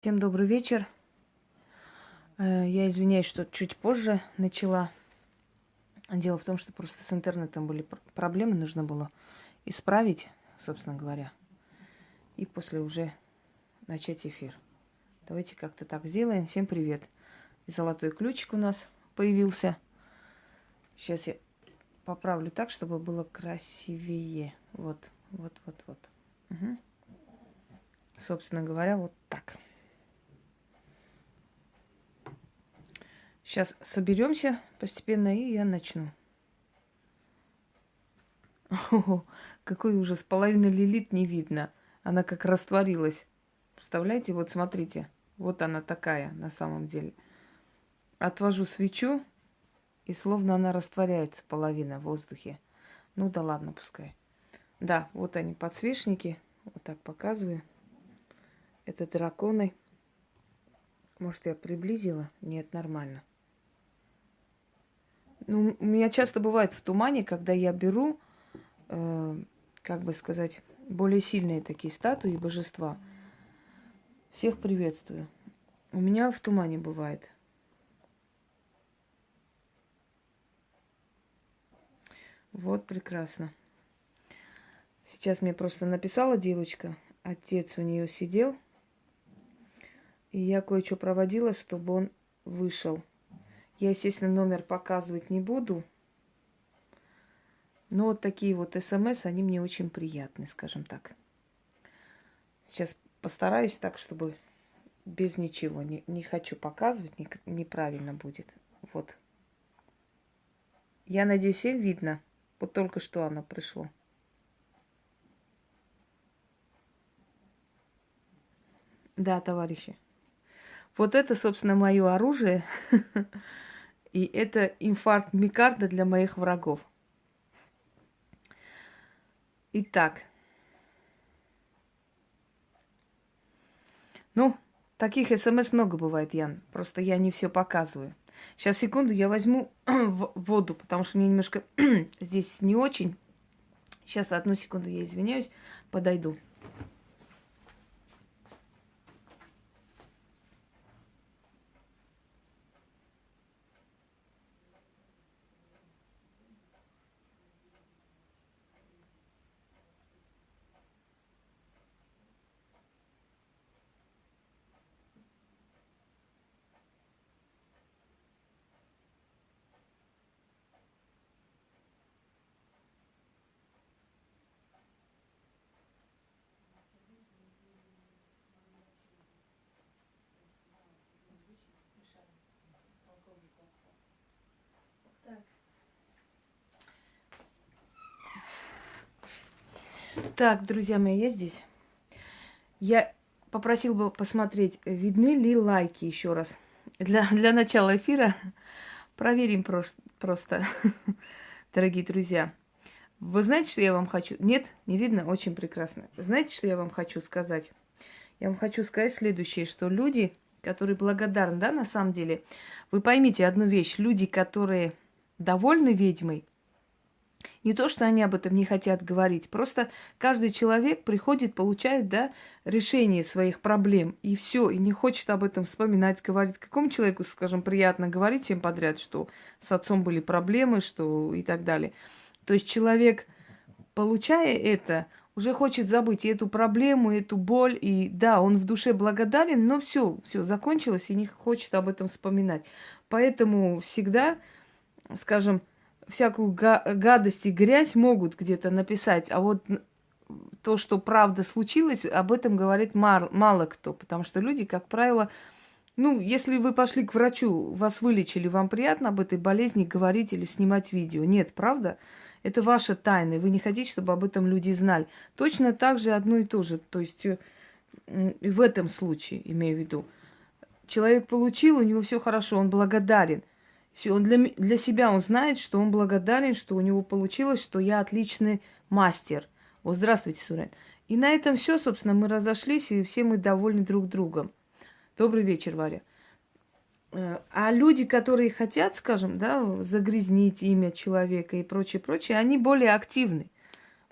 Всем добрый вечер. Э, я извиняюсь, что чуть позже начала. Дело в том, что просто с интернетом были проблемы, нужно было исправить, собственно говоря, и после уже начать эфир. Давайте как-то так сделаем. Всем привет. золотой ключик у нас появился. Сейчас я поправлю так, чтобы было красивее. Вот, вот, вот, вот. Угу. Собственно говоря, вот так. Сейчас соберемся постепенно, и я начну. О, какой ужас, половины лилит не видно. Она как растворилась. Представляете, вот смотрите, вот она такая на самом деле. Отвожу свечу, и словно она растворяется, половина в воздухе. Ну да ладно, пускай. Да, вот они, подсвечники. Вот так показываю. Это драконы. Может, я приблизила? Нет, нормально. Ну, у меня часто бывает в тумане, когда я беру, э, как бы сказать, более сильные такие статуи божества. Всех приветствую. У меня в тумане бывает. Вот прекрасно. Сейчас мне просто написала девочка, отец у нее сидел, и я кое-что проводила, чтобы он вышел. Я, естественно, номер показывать не буду. Но вот такие вот смс, они мне очень приятны, скажем так. Сейчас постараюсь так, чтобы без ничего. Не, не хочу показывать, не, неправильно будет. Вот. Я надеюсь, всем видно. Вот только что оно пришло. Да, товарищи. Вот это, собственно, мое оружие. И это инфаркт микарда для моих врагов. Итак. Ну, таких смс много бывает, Ян. Просто я не все показываю. Сейчас, секунду, я возьму воду, потому что мне немножко здесь не очень. Сейчас, одну секунду, я извиняюсь, подойду. Так, друзья мои, я здесь. Я попросил бы посмотреть, видны ли лайки еще раз. Для, для начала эфира проверим просто, просто, дорогие друзья. Вы знаете, что я вам хочу? Нет, не видно? Очень прекрасно. Знаете, что я вам хочу сказать? Я вам хочу сказать следующее, что люди, которые благодарны, да, на самом деле, вы поймите одну вещь. Люди, которые довольны ведьмой, не то, что они об этом не хотят говорить, просто каждый человек приходит, получает да, решение своих проблем, и все, и не хочет об этом вспоминать, говорить. Какому человеку, скажем, приятно говорить всем подряд, что с отцом были проблемы, что и так далее. То есть человек, получая это, уже хочет забыть и эту проблему, и эту боль, и да, он в душе благодарен, но все, все закончилось и не хочет об этом вспоминать. Поэтому всегда, скажем, всякую гадость и грязь могут где-то написать, а вот то, что правда случилось, об этом говорит мало, мало кто, потому что люди, как правило, ну, если вы пошли к врачу, вас вылечили, вам приятно об этой болезни говорить или снимать видео? Нет, правда? Это ваша тайна, вы не хотите, чтобы об этом люди знали. Точно так же одно и то же. То есть э, в этом случае, имею в виду, человек получил, у него все хорошо, он благодарен. Все, он для, для себя он знает, что он благодарен, что у него получилось, что я отличный мастер. Вот здравствуйте, Сурен. И на этом все, собственно, мы разошлись, и все мы довольны друг другом. Добрый вечер, Варя. Э, а люди, которые хотят, скажем, да, загрязнить имя человека и прочее, прочее, они более активны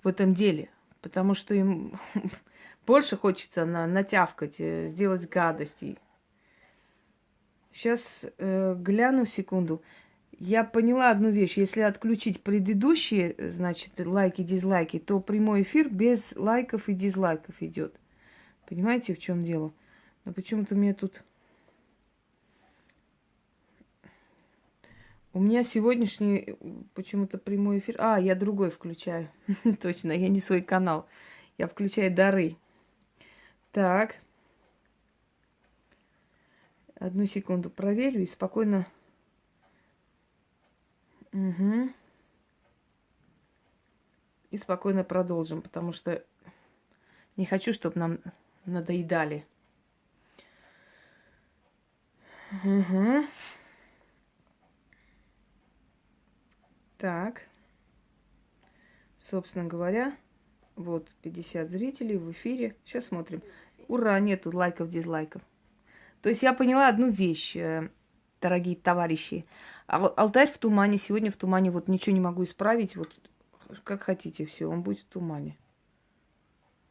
в этом деле, потому что им больше хочется на, натявкать, э, сделать гадости. Сейчас э, гляну секунду. Я поняла одну вещь. Если отключить предыдущие, э, значит, лайки, дизлайки, то прямой эфир без лайков и дизлайков идет. Понимаете, в чем дело? Но почему-то мне тут... У меня сегодняшний э, почему-то прямой эфир. А, я другой включаю. Точно, я не свой канал. Я включаю дары. Так. Одну секунду проверю и спокойно Угу. И спокойно продолжим, потому что не хочу, чтобы нам надоедали. Угу. Так. Собственно говоря, вот 50 зрителей в эфире. Сейчас смотрим. Ура, нету лайков, дизлайков. То есть я поняла одну вещь, э, дорогие товарищи. Алтарь в тумане. Сегодня в тумане. Вот ничего не могу исправить. Вот как хотите, все, он будет в тумане.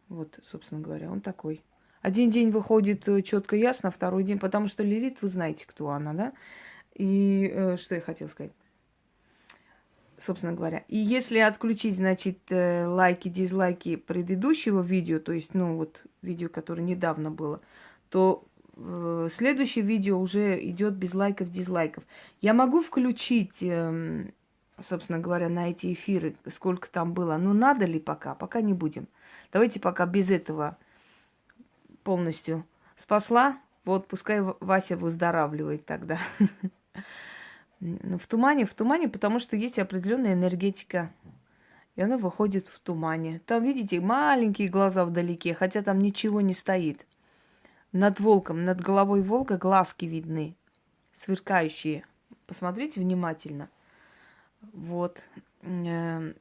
Вот, собственно говоря, он такой. Один день выходит э, четко ясно, второй день, потому что Лилит, вы знаете, кто она, да? И э, что я хотела сказать? Собственно говоря. И если отключить, значит, э, лайки, дизлайки предыдущего видео, то есть, ну, вот видео, которое недавно было, то следующее видео уже идет без лайков, дизлайков. Я могу включить, эм, собственно говоря, на эти эфиры, сколько там было. Но надо ли пока? Пока не будем. Давайте пока без этого полностью спасла. Вот пускай Вася выздоравливает тогда. В тумане, в тумане, потому что есть определенная энергетика. И она выходит в тумане. Там, видите, маленькие глаза вдалеке, хотя там ничего не стоит. Над волком, над головой волка глазки видны, сверкающие. Посмотрите внимательно. Вот. Эм.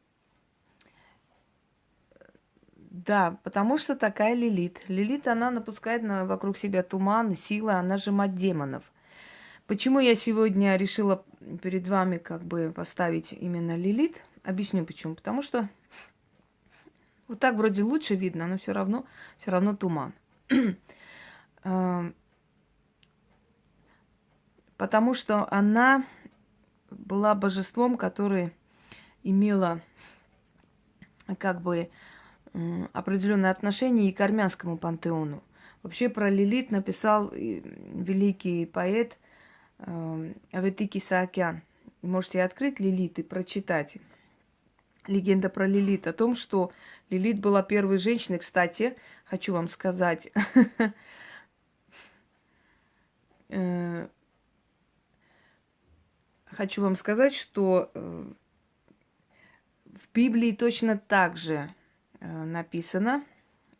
Да, потому что такая Лилит. Лилит, она напускает на, вокруг себя туман, силы, она же мать демонов. Почему я сегодня решила перед вами как бы поставить именно Лилит? Объясню почему. Потому что вот так вроде лучше видно, но все равно, все равно туман. Потому что она была божеством, которое имело как бы определенное отношение и к армянскому пантеону. Вообще про Лилит написал великий поэт Аветики Саакян. Можете открыть Лилит и прочитать. Легенда про Лилит о том, что Лилит была первой женщиной, кстати, хочу вам сказать, Э, хочу вам сказать, что э, в Библии точно так же э, написано.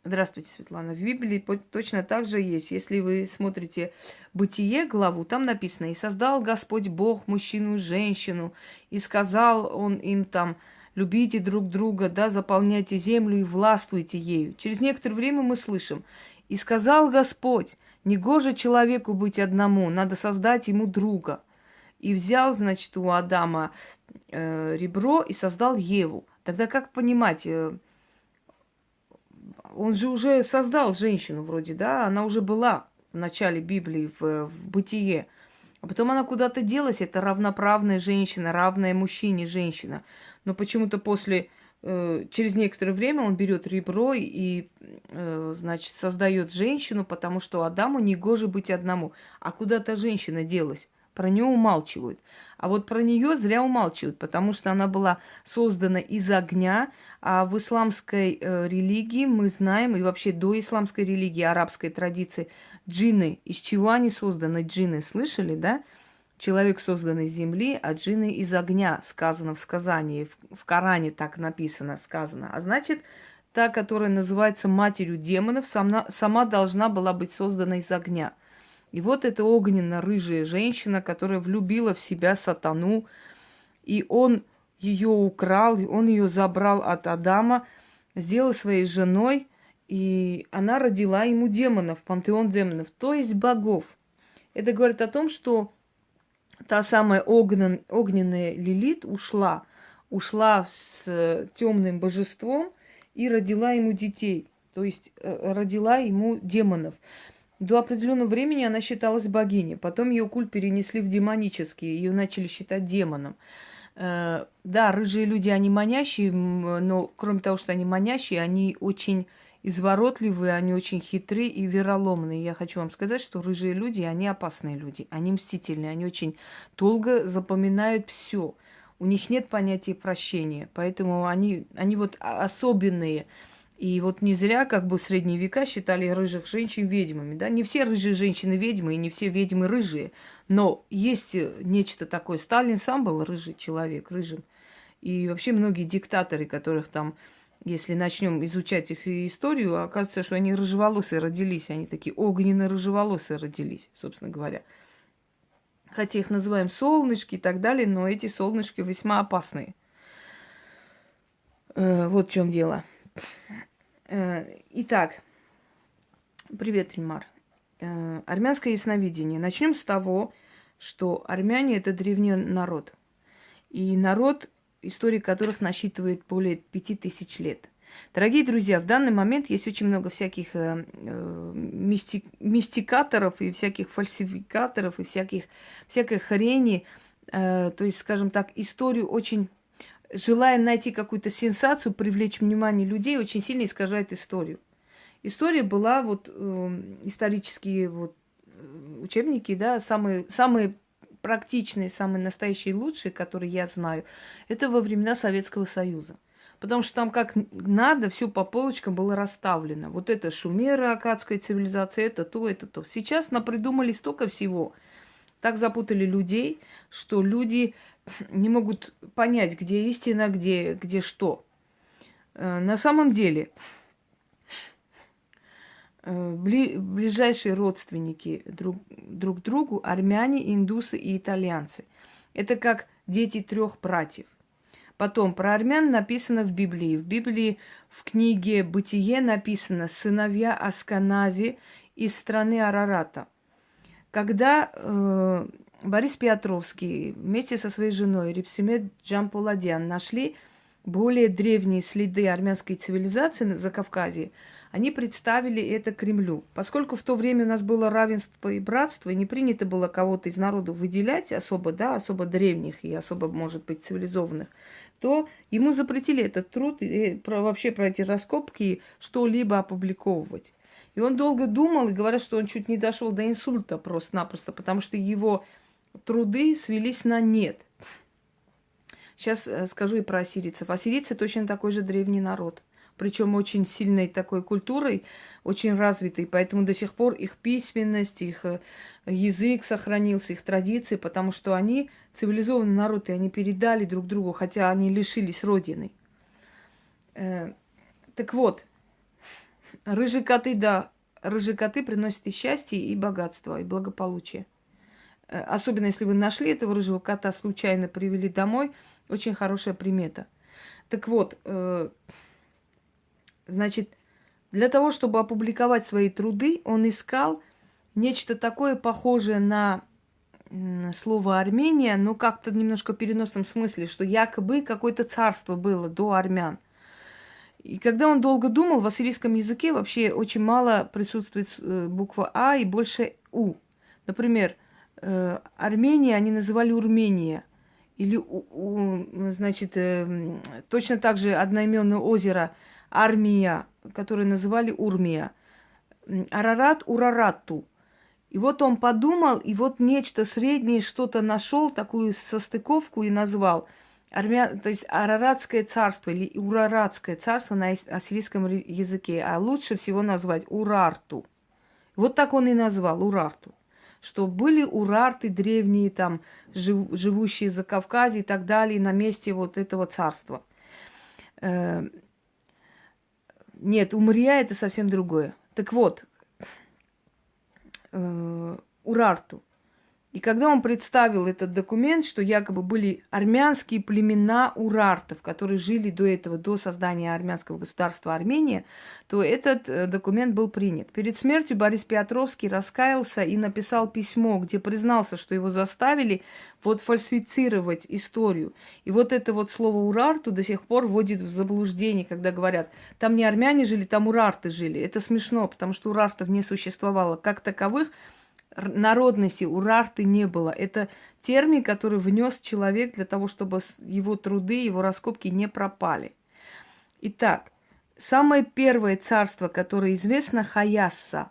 Здравствуйте, Светлана. В Библии точно так же есть. Если вы смотрите Бытие главу, там написано, «И создал Господь Бог мужчину и женщину, и сказал Он им там, любите друг друга, да, заполняйте землю и властвуйте ею». Через некоторое время мы слышим, «И сказал Господь, Негоже человеку быть одному, надо создать ему друга. И взял, значит, у Адама э, ребро и создал Еву. Тогда как понимать, э, он же уже создал женщину вроде, да, она уже была в начале Библии, в, в бытие. А потом она куда-то делась, это равноправная женщина, равная мужчине женщина. Но почему-то после через некоторое время он берет ребро и, э, значит, создает женщину, потому что Адаму не гоже быть одному. А куда-то женщина делась. Про нее умалчивают. А вот про нее зря умалчивают, потому что она была создана из огня, а в исламской э, религии мы знаем, и вообще до исламской религии, арабской традиции, джинны, из чего они созданы, джинны, слышали, да? Человек создан из земли, а джинны из огня, сказано в сказании. В Коране так написано, сказано. А значит, та, которая называется матерью демонов, сама, сама должна была быть создана из огня. И вот эта огненно-рыжая женщина, которая влюбила в себя сатану, и он ее украл, он ее забрал от Адама, сделал своей женой, и она родила ему демонов, пантеон демонов, то есть богов. Это говорит о том, что та самая огнен, огненная Лилит ушла, ушла с темным божеством и родила ему детей. то есть э, родила ему демонов. До определенного времени она считалась богиней. Потом ее культ перенесли в демонический. Ее начали считать демоном. Э, да, рыжие люди, они манящие, но кроме того, что они манящие, они очень изворотливые, они очень хитрые и вероломные. Я хочу вам сказать, что рыжие люди, они опасные люди, они мстительные, они очень долго запоминают все. У них нет понятия прощения, поэтому они, они вот особенные. И вот не зря как бы в средние века считали рыжих женщин ведьмами. Да? Не все рыжие женщины ведьмы, и не все ведьмы рыжие. Но есть э, нечто такое. Сталин сам был рыжий человек, рыжим. И вообще многие диктаторы, которых там, если начнем изучать их историю, оказывается, что они рыжеволосые родились. Они такие огненно-рыжеволосые родились, собственно говоря. Хотя их называем солнышки и так далее, но эти солнышки весьма опасные. Э, вот в чем дело. Э, итак, привет, Ильмар. Э, армянское ясновидение. Начнем с того, что армяне это древний народ. И народ, история которых насчитывает более пяти тысяч лет. Дорогие друзья, в данный момент есть очень много всяких э, э, мисти, мистикаторов и всяких фальсификаторов и всяких, всякой хрени. Э, то есть, скажем так, историю очень желая найти какую-то сенсацию, привлечь внимание людей, очень сильно искажает историю. История была вот э, исторические вот э, учебники, да, самые, самые практичные, самые настоящие, лучшие, которые я знаю, это во времена Советского Союза. Потому что там как надо, все по полочкам было расставлено. Вот это шумера, акадская цивилизация, это то, это то. Сейчас напридумали столько всего. Так запутали людей, что люди не могут понять, где истина, где, где что. Э, на самом деле, ближайшие родственники друг, друг другу армяне, индусы и итальянцы. Это как дети трех братьев. Потом про армян написано в Библии. В Библии в книге «Бытие» написано «сыновья Асканази из страны Арарата». Когда э, Борис Петровский вместе со своей женой Репсимет Джампуладян нашли более древние следы армянской цивилизации на Закавказье, они представили это Кремлю. Поскольку в то время у нас было равенство и братство, и не принято было кого-то из народа выделять особо, да, особо древних и особо, может быть, цивилизованных, то ему запретили этот труд и про, вообще про эти раскопки что-либо опубликовывать. И он долго думал, и говорят, что он чуть не дошел до инсульта просто-напросто, потому что его труды свелись на нет. Сейчас э, скажу и про ассирийцев. Ассирийцы точно такой же древний народ. Причем очень сильной такой культурой, очень развитой. Поэтому до сих пор их письменность, их э, язык сохранился, их традиции, потому что они цивилизованный народ, и они передали друг другу, хотя они лишились родины. Э, так вот, рыжие коты, да, рыжие коты приносят и счастье, и богатство, и благополучие. Э, особенно если вы нашли этого рыжего кота, случайно привели домой, очень хорошая примета. Так вот, значит, для того, чтобы опубликовать свои труды, он искал нечто такое похожее на слово Армения, но как-то немножко в переносном смысле, что якобы какое-то царство было до армян. И когда он долго думал, в ассирийском языке вообще очень мало присутствует э, буква А и больше У. Например, э, Армения они называли Урмения. Или, значит, э, точно так же одноименное озеро Армия, которое называли Урмия. Арарат Урарату. И вот он подумал, и вот нечто среднее, что-то нашел, такую состыковку и назвал. Армя... То есть Араратское царство или Ураратское царство на ассирийском языке. А лучше всего назвать Урарту. Вот так он и назвал Урарту что были урарты древние, там, жив, живущие за Кавказе и так далее, на месте вот этого царства. Нет, Умрия это совсем другое. Так вот, э, Урарту. И когда он представил этот документ, что якобы были армянские племена урартов, которые жили до этого, до создания армянского государства Армения, то этот э, документ был принят. Перед смертью Борис Петровский раскаялся и написал письмо, где признался, что его заставили вот фальсифицировать историю. И вот это вот слово урарту до сих пор вводит в заблуждение, когда говорят, там не армяне жили, там урарты жили. Это смешно, потому что урартов не существовало как таковых, народности урарты не было. Это термин, который внес человек для того, чтобы его труды, его раскопки не пропали. Итак, самое первое царство, которое известно, Хаясса.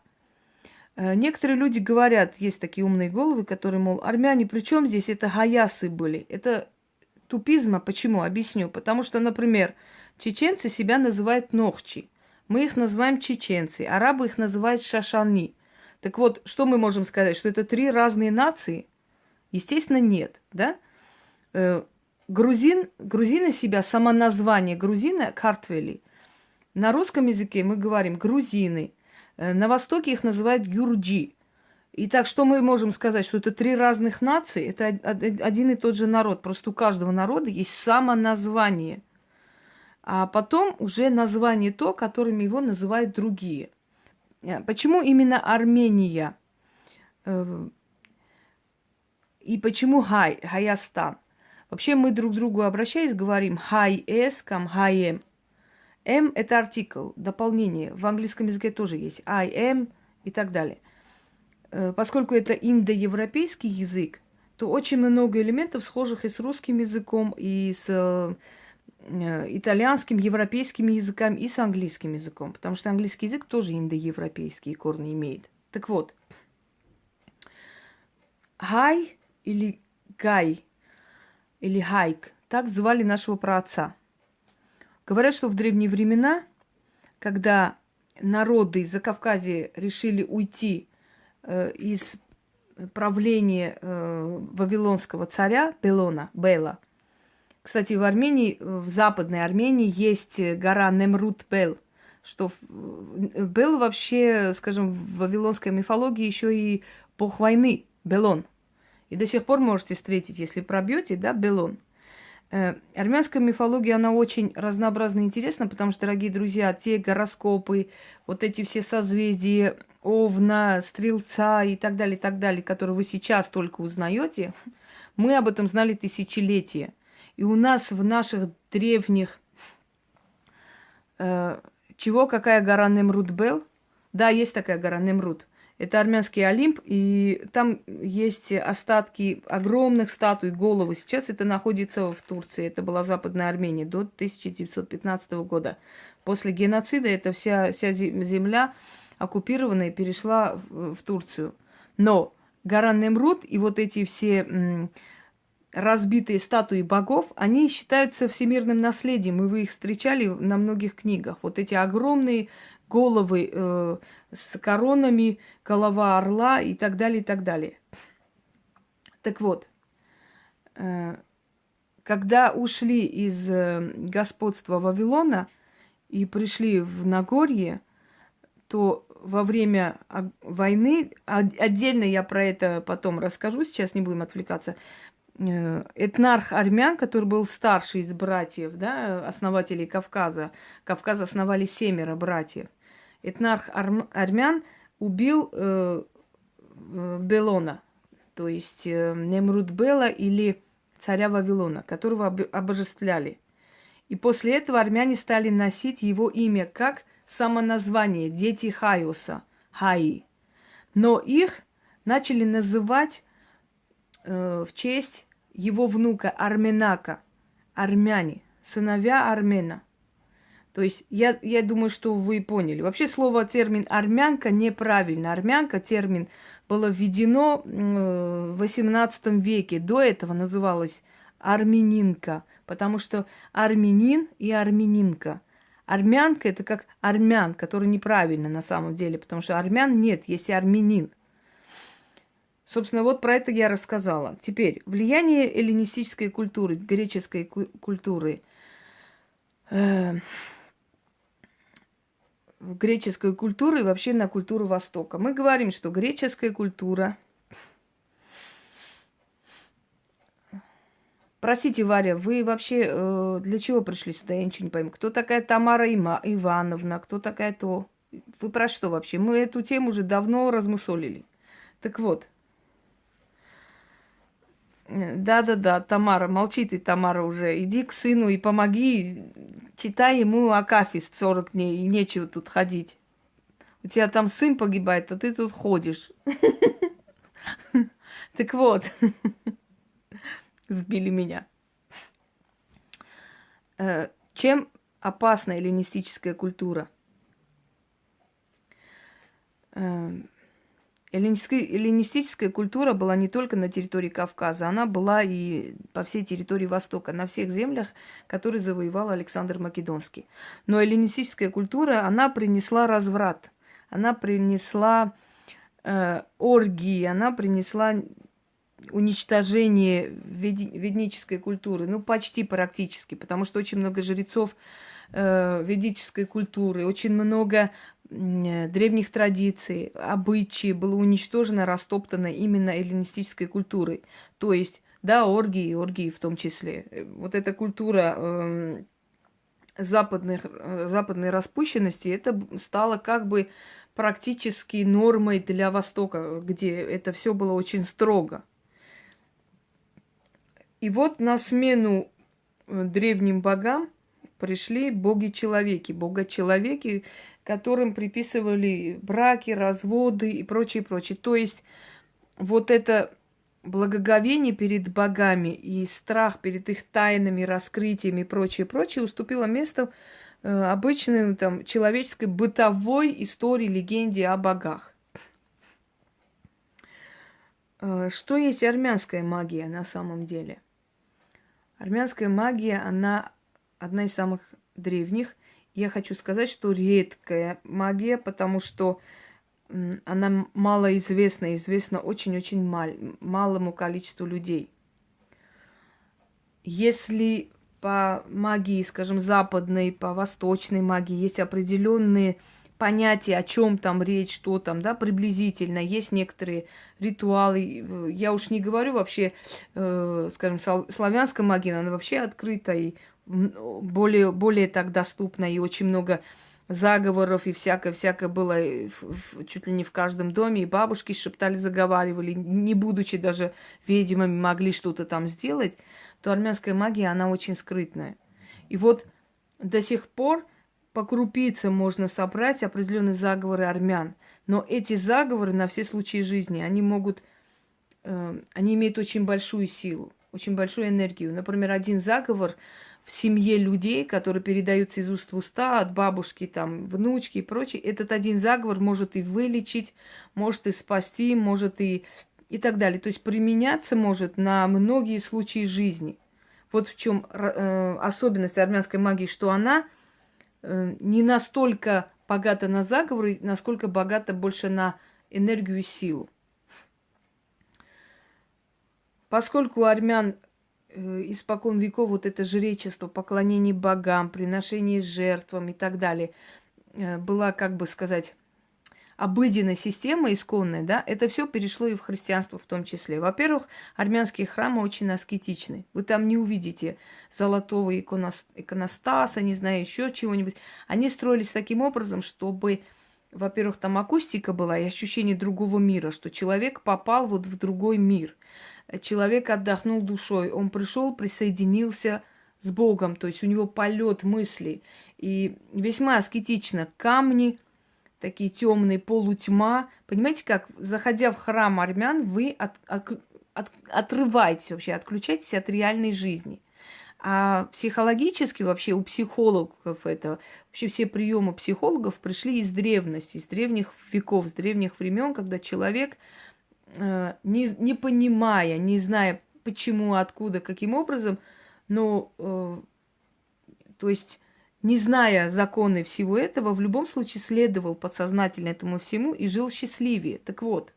Э, некоторые люди говорят, есть такие умные головы, которые, мол, армяне, при чем здесь это хаясы были? Это тупизма. Почему? Объясню. Потому что, например, чеченцы себя называют нохчи. Мы их называем чеченцы, арабы их называют шашани. Так вот, что мы можем сказать? Что это три разные нации? Естественно, нет, да? Э, грузин, грузины себя, само название грузина – картвели. На русском языке мы говорим грузины. Э, на Востоке их называют гюрджи. Итак, что мы можем сказать? Что это три разных нации, это один и тот же народ. Просто у каждого народа есть самоназвание. А потом уже название то, которым его называют другие – почему именно Армения? Э, и почему Хай, Хаястан? Вообще мы друг к другу обращаясь говорим хай эс, кам хай эм. М это артикл, дополнение. В английском языке тоже есть I am и так далее. Э, поскольку это индоевропейский язык, то очень много элементов, схожих и с русским языком, и с Э, итальянским, европейским языкам и с английским языком, потому что английский язык тоже индоевропейские корни имеет. Так вот, Хай или Гай или Хайк, так звали нашего праотца. Говорят, что в древние времена, когда народы из Закавказья решили уйти э, из правления э, вавилонского царя Белона, Бела – кстати, в Армении, в Западной Армении есть гора Немрут-Бел, что был вообще, скажем, в вавилонской мифологии еще и бог войны, Белон. И до сих пор можете встретить, если пробьете, да, Белон. Э, армянская мифология, она очень разнообразна и интересна, потому что, дорогие друзья, те гороскопы, вот эти все созвездия, Овна, Стрелца и так далее, и так далее, которые вы сейчас только узнаете, мы об этом знали тысячелетия. И у нас в наших древних... Э, чего, какая гора Немрут был? Да, есть такая гора Немрут. Это армянский Олимп, и там есть остатки огромных статуй, головы. Сейчас это находится в Турции. Это была Западная Армения до 1915 года. После геноцида эта вся, вся земля оккупированная перешла в, в Турцию. Но гора Немрут и вот эти все разбитые статуи богов, они считаются всемирным наследием, и вы их встречали на многих книгах. Вот эти огромные головы э, с коронами, голова орла и так далее, и так далее. Так вот, э, когда ушли из э, господства Вавилона и пришли в Нагорье, то во время войны, отдельно я про это потом расскажу, сейчас не будем отвлекаться, этнарх армян, который был старший из братьев, да, основателей Кавказа. Кавказ основали семеро братьев. Этнарх армян убил э, Белона, то есть э, Немрут Бела или царя Вавилона, которого обожествляли. И после этого армяне стали носить его имя как самоназвание «Дети Хайоса», Хаи. Но их начали называть э, в честь его внука Арменака, армяне, сыновья Армена. То есть я, я думаю, что вы поняли. Вообще слово, термин армянка неправильно. Армянка термин было введено в XVIII веке. До этого называлась армянинка, потому что армянин и армянинка. Армянка это как армян, который неправильно на самом деле, потому что армян нет, есть армянин. Собственно, вот про это я рассказала. Теперь, влияние эллинистической культуры, греческой культуры, э, греческой культуры и вообще на культуру Востока. Мы говорим, что греческая культура Простите, Варя, вы вообще э, для чего пришли сюда? Я ничего не пойму. Кто такая Тамара Има, Ивановна? Кто такая то? Вы про что вообще? Мы эту тему уже давно размусолили. Так вот. Да-да-да, Тамара, молчи ты, Тамара, уже. Иди к сыну и помоги. Читай ему Акафист 40 дней, и нечего тут ходить. У тебя там сын погибает, а ты тут ходишь. Так вот, сбили меня. Э, чем опасна эллинистическая культура? Эллинистическая культура была не только на территории Кавказа, она была и по всей территории Востока, на всех землях, которые завоевал Александр Македонский. Но эллинистическая культура, она принесла разврат, она принесла э, оргии, она принесла уничтожение веднической культуры, ну почти практически, потому что очень много жрецов э, ведической культуры, очень много древних традиций, обычаи было уничтожено, растоптано именно эллинистической культурой. То есть, да, оргии, оргии в том числе. Э, вот эта культура э, западных, э, западной распущенности, это стало как бы практически нормой для Востока, где это все было очень строго. И вот на смену э, древним богам пришли боги-человеки, бога-человеки, которым приписывали браки, разводы и прочее, прочее. То есть вот это благоговение перед богами и страх перед их тайнами, раскрытиями и прочее, прочее уступило место э, обычной там, человеческой бытовой истории, легенде о богах. Э, что есть армянская магия на самом деле? Армянская магия, она одна из самых древних. Я хочу сказать, что редкая магия, потому что она малоизвестна, известна очень-очень мал, малому количеству людей. Если по магии, скажем, западной, по восточной магии есть определенные понятия, о чем там речь, что там, да, приблизительно. Есть некоторые ритуалы. Я уж не говорю вообще, э, скажем, славянская магия, она вообще открыта и более, более так доступна, и очень много заговоров и всякое-всякое было в, в, чуть ли не в каждом доме, и бабушки шептали, заговаривали, не будучи даже ведьмами, могли что-то там сделать, то армянская магия, она очень скрытная. И вот до сих пор по крупицам можно собрать определенные заговоры армян, но эти заговоры на все случаи жизни, они могут, э, они имеют очень большую силу, очень большую энергию. Например, один заговор – в семье людей, которые передаются из уст в уста, от бабушки, там, внучки и прочее, этот один заговор может и вылечить, может и спасти, может и и так далее. То есть применяться может на многие случаи жизни. Вот в чем э, особенность армянской магии, что она э, не настолько богата на заговоры, насколько богата больше на энергию и силу. Поскольку армян испокон веков вот это жречество, поклонение богам, приношение жертвам и так далее э, была, как бы сказать, обыденная система исконная, да, это все перешло и в христианство в том числе. Во-первых, армянские храмы очень аскетичны. Вы там не увидите золотого иконостаса, не знаю, еще чего-нибудь. Они строились таким образом, чтобы, во-первых, там акустика была и ощущение другого мира, что человек попал вот в другой мир человек отдохнул душой, он пришел, присоединился с Богом, то есть у него полет мыслей. И весьма аскетично камни, такие темные, полутьма. Понимаете, как, заходя в храм армян, вы от, от, от, отрываетесь вообще, отключаетесь от реальной жизни. А психологически вообще у психологов это, вообще все приемы психологов пришли из древности, из древних веков, с древних времен, когда человек не, не понимая, не зная почему, откуда, каким образом, но, э, то есть, не зная законы всего этого, в любом случае следовал подсознательно этому всему и жил счастливее. Так вот,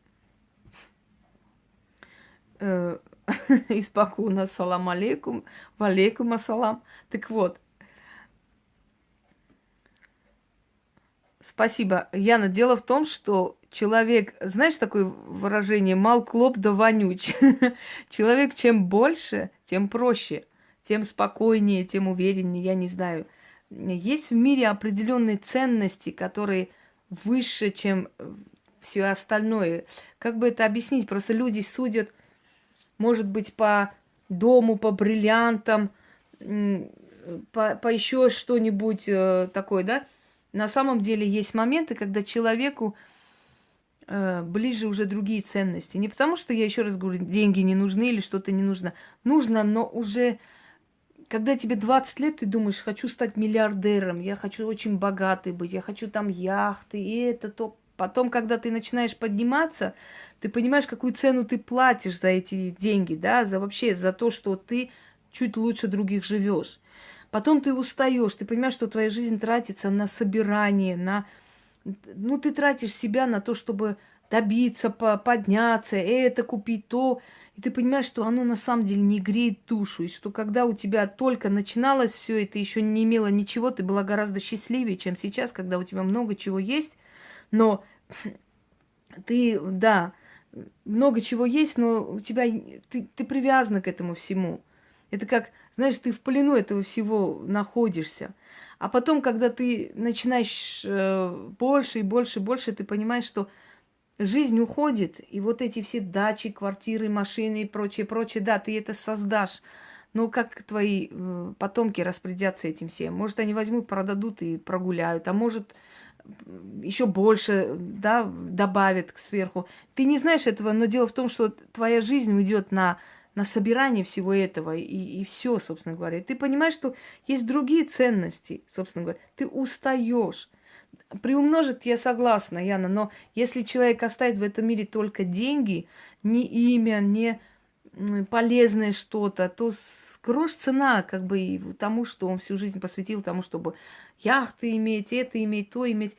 э, испокуна салам алейкум, валейкум ассалам. Так вот, спасибо. Яна, дело в том, что человек, знаешь такое выражение, мал клоп да вонюч. человек чем больше, тем проще, тем спокойнее, тем увереннее, я не знаю. Есть в мире определенные ценности, которые выше, чем все остальное. Как бы это объяснить? Просто люди судят, может быть, по дому, по бриллиантам, по, по еще что-нибудь э, такое, да? На самом деле есть моменты, когда человеку э, ближе уже другие ценности. Не потому, что я еще раз говорю, деньги не нужны или что-то не нужно. Нужно, но уже когда тебе 20 лет, ты думаешь, хочу стать миллиардером, я хочу очень богатый быть, я хочу там яхты, и это, то. Потом, когда ты начинаешь подниматься, ты понимаешь, какую цену ты платишь за эти деньги, да, за вообще, за то, что ты чуть лучше других живешь. Потом ты устаешь, ты понимаешь, что твоя жизнь тратится на собирание, на... Ну, ты тратишь себя на то, чтобы добиться, подняться, это купить, то. И ты понимаешь, что оно на самом деле не греет душу. И что когда у тебя только начиналось все это, еще не имело ничего, ты была гораздо счастливее, чем сейчас, когда у тебя много чего есть. Но ты, да, много чего есть, но у тебя ты, ты привязана к этому всему. Это как, знаешь, ты в плену этого всего находишься. А потом, когда ты начинаешь э, больше и больше и больше, ты понимаешь, что жизнь уходит, и вот эти все дачи, квартиры, машины и прочее, прочее, да, ты это создашь. Но как твои э, потомки распорядятся этим всем? Может, они возьмут, продадут и прогуляют, а может, еще больше да, добавят сверху. Ты не знаешь этого, но дело в том, что твоя жизнь уйдет на на собирание всего этого и, и все, собственно говоря. Ты понимаешь, что есть другие ценности, собственно говоря. Ты устаешь. Приумножить я согласна, Яна, но если человек оставит в этом мире только деньги, не имя, не полезное что-то, то грош цена как бы и тому, что он всю жизнь посвятил тому, чтобы яхты иметь, это иметь, то иметь.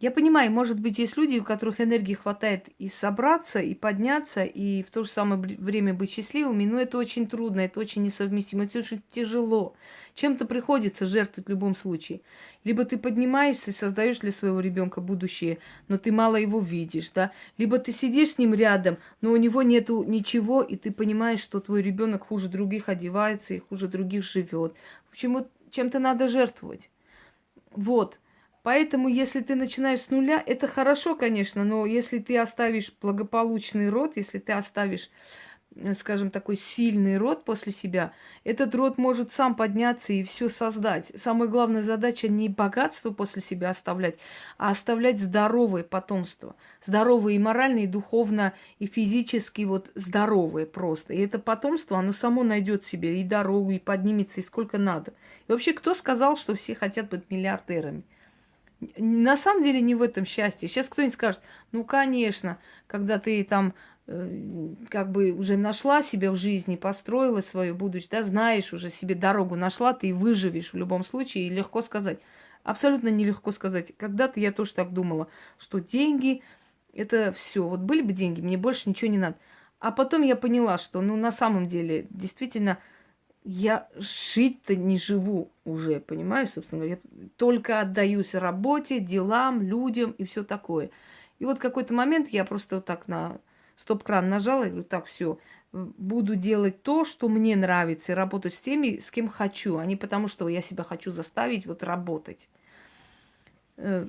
Я понимаю, может быть, есть люди, у которых энергии хватает и собраться, и подняться, и в то же самое время быть счастливыми, но это очень трудно, это очень несовместимо, это очень тяжело. Чем-то приходится жертвовать в любом случае. Либо ты поднимаешься и создаешь для своего ребенка будущее, но ты мало его видишь, да? Либо ты сидишь с ним рядом, но у него нету ничего, и ты понимаешь, что твой ребенок хуже других одевается и хуже других живет. Почему чем-то надо жертвовать? Вот. Поэтому, если ты начинаешь с нуля, это хорошо, конечно, но если ты оставишь благополучный род, если ты оставишь, э, скажем, такой сильный род после себя, этот род может сам подняться и все создать. Самая главная задача не богатство после себя оставлять, а оставлять здоровое потомство. Здоровое и морально, и духовно, и физически вот здоровое просто. И это потомство, оно само найдет себе и дорогу, и поднимется, и сколько надо. И вообще, кто сказал, что все хотят быть миллиардерами? На самом деле не в этом счастье. Сейчас кто-нибудь скажет, ну, конечно, когда ты там э, как бы уже нашла себя в жизни, построила свою будущее, да, знаешь, уже себе дорогу нашла, ты выживешь в любом случае, и легко сказать. Абсолютно нелегко сказать. Когда-то я тоже так думала, что деньги это все. Вот были бы деньги, мне больше ничего не надо. А потом я поняла, что ну на самом деле действительно я жить-то не живу уже, понимаешь, собственно говоря. Я только отдаюсь работе, делам, людям и все такое. И вот какой-то момент я просто вот так на стоп-кран нажала и говорю, так, все, буду делать то, что мне нравится, и работать с теми, с кем хочу, а не потому, что я себя хочу заставить вот работать. Э,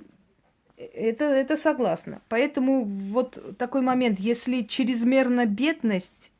это, это согласна. Поэтому вот такой момент, если чрезмерно бедность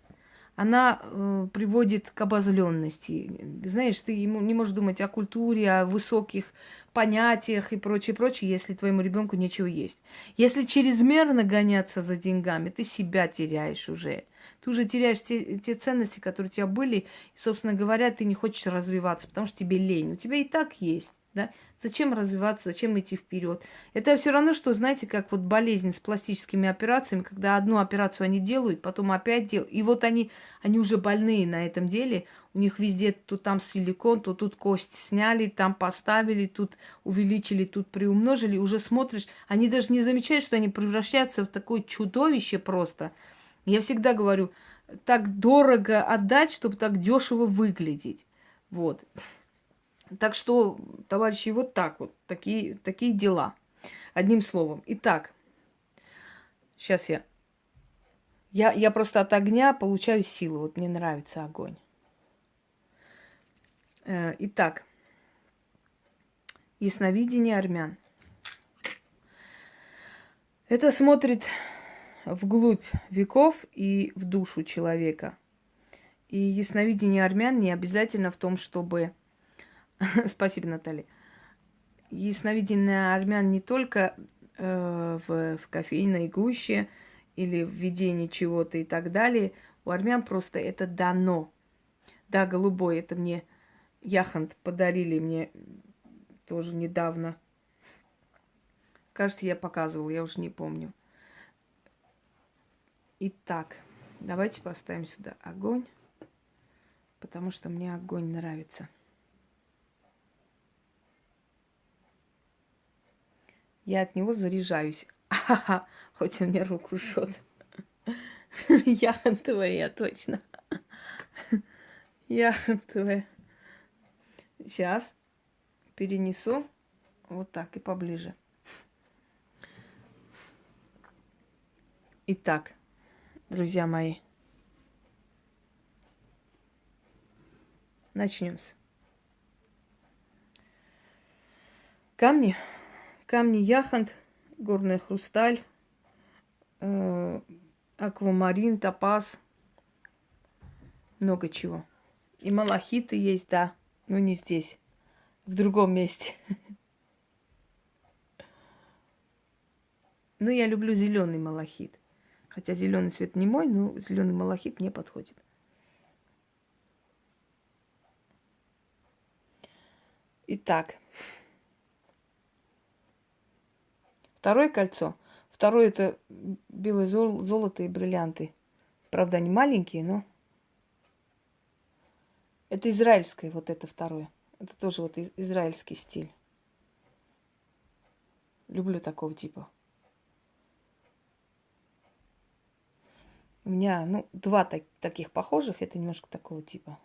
она э, приводит к обозленности. Знаешь, ты не можешь думать о культуре, о высоких понятиях и прочее, прочее, если твоему ребенку нечего есть. Если чрезмерно гоняться за деньгами, ты себя теряешь уже. Ты уже теряешь те, те ценности, которые у тебя были, и, собственно говоря, ты не хочешь развиваться, потому что тебе лень. У тебя и так есть. Да? Зачем развиваться, зачем идти вперед? Это все равно, что, знаете, как вот болезнь с пластическими операциями, когда одну операцию они делают, потом опять делают. И вот они, они уже больные на этом деле. У них везде то там силикон, то тут кость сняли, там поставили, тут увеличили, тут приумножили. Уже смотришь, они даже не замечают, что они превращаются в такое чудовище просто. Я всегда говорю, так дорого отдать, чтобы так дешево выглядеть. Вот. Так что, товарищи, вот так вот, такие, такие дела. Одним словом. Итак, Сейчас я... я... Я просто от огня получаю силу. Вот мне нравится огонь. Э, итак, ясновидение армян. Это смотрит вглубь веков и в душу человека. И ясновидение армян не обязательно в том, чтобы... Спасибо, Наталья. Ясновидение армян не только э, в, в кофейной гуще или в видении чего-то и так далее. У армян просто это дано. Да, голубой, это мне Яхант подарили мне тоже недавно. Кажется, я показывала, я уже не помню. Итак, давайте поставим сюда огонь, потому что мне огонь нравится. Я от него заряжаюсь. Ага, хоть он мне руку жжет. Яхонтовая, точно. Яхонтовая. Сейчас перенесу вот так и поближе. Итак, друзья мои, начнем. Камни, камни яхонт, горный хрусталь, э, аквамарин, топаз, много чего. И малахиты есть, да. Ну, не здесь, в другом месте. Ну, я люблю зеленый малахит. Хотя зеленый цвет не мой, но зеленый малахит мне подходит. Итак, второе кольцо. Второе это белое золото и бриллианты. Правда, они маленькие, но это израильское, вот это второе. Это тоже вот израильский стиль. Люблю такого типа. У меня, ну, два так, таких похожих, это немножко такого типа.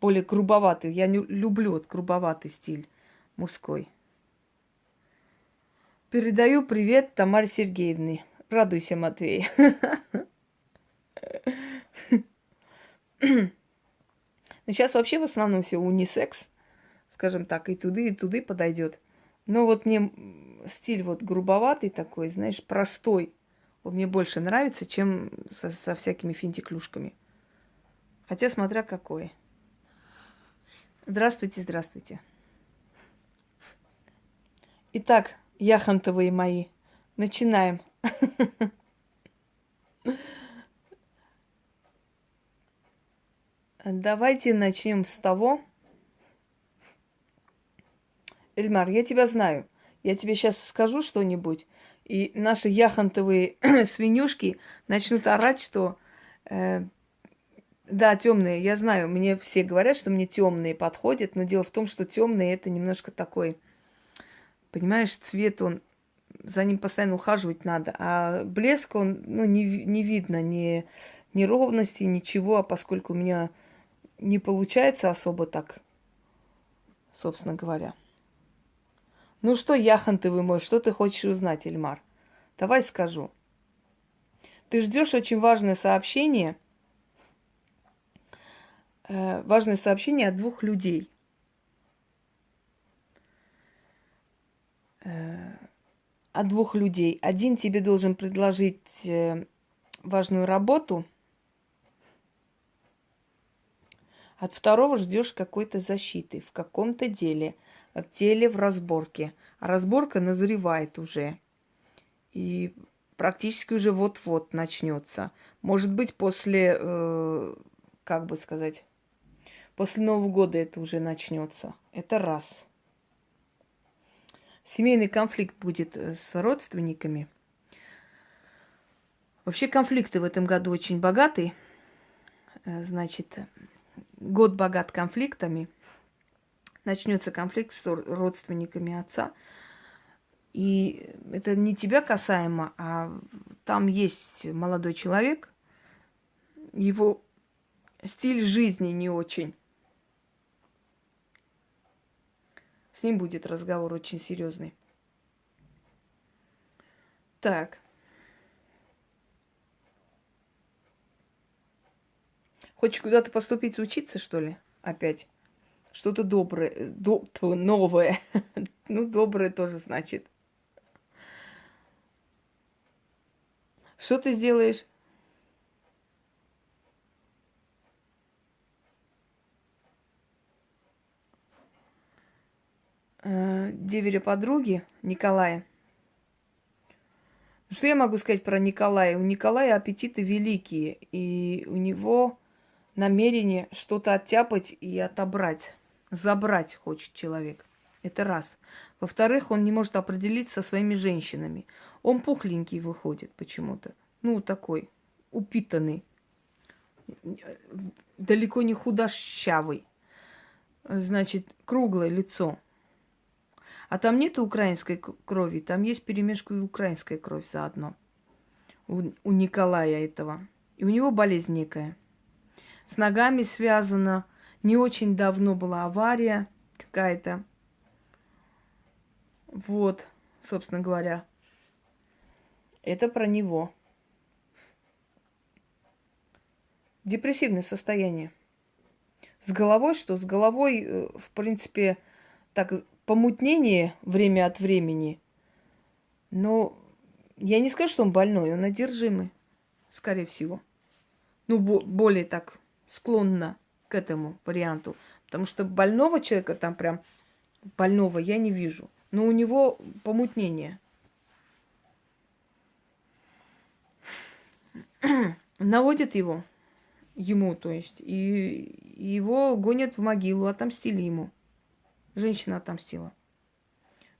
Более грубоватый. Я не люблю вот грубоватый стиль мужской. Передаю привет Тамаре Сергеевне. Радуйся, Матвей. Но сейчас вообще в основном все унисекс, скажем так, и туды, и туды подойдет. Но вот мне стиль вот грубоватый такой, знаешь, простой, он мне больше нравится, чем со, со всякими финтиклюшками. Хотя смотря какой. Здравствуйте, здравствуйте. Итак, яхонтовые мои, начинаем. Давайте начнем с того. Эльмар, я тебя знаю. Я тебе сейчас скажу что-нибудь, и наши яхонтовые свинюшки начнут орать, что э, да, темные, я знаю, мне все говорят, что мне темные подходят, но дело в том, что темные это немножко такой, понимаешь, цвет он, за ним постоянно ухаживать надо, а блеск он, ну, не, не видно ни, ровности, ничего, а поскольку у меня не получается особо так, собственно говоря. Ну что, Яхан вы мой, что ты хочешь узнать, Эльмар? Давай скажу. Ты ждешь очень важное сообщение, э, важное сообщение от двух людей. От двух людей. Один тебе должен предложить э, важную работу – От второго ждешь какой-то защиты в каком-то деле, в деле в разборке. А разборка назревает уже. И практически уже вот-вот начнется. Может быть, после, э, как бы сказать, после Нового года это уже начнется. Это раз. Семейный конфликт будет э, с родственниками. Вообще конфликты в этом году очень богатые. Э, значит, год богат конфликтами. Начнется конфликт с родственниками отца. И это не тебя касаемо, а там есть молодой человек, его стиль жизни не очень. С ним будет разговор очень серьезный. Так. Хочешь куда-то поступить учиться, что ли? Опять. Что-то доброе, э, до, новое. ну, доброе тоже значит. Что ты сделаешь? Э, деверя подруги Николая. Что я могу сказать про Николая? У Николая аппетиты великие, и у него намерение что-то оттяпать и отобрать. Забрать хочет человек. Это раз. Во-вторых, он не может определиться со своими женщинами. Он пухленький выходит почему-то. Ну, такой, упитанный. Далеко не худощавый. Значит, круглое лицо. А там нет украинской крови, там есть перемешку и украинская кровь заодно. У, у Николая этого. И у него болезнь некая. С ногами связана. Не очень давно была авария какая-то. Вот, собственно говоря. Это про него. Депрессивное состояние. С головой что? С головой, э, в принципе, так помутнение время от времени. Но я не скажу, что он больной, он одержимый, скорее всего. Ну, более так склонна к этому варианту. Потому что больного человека там прям больного я не вижу. Но у него помутнение. Наводят его, ему, то есть, и его гонят в могилу, отомстили ему. Женщина отомстила.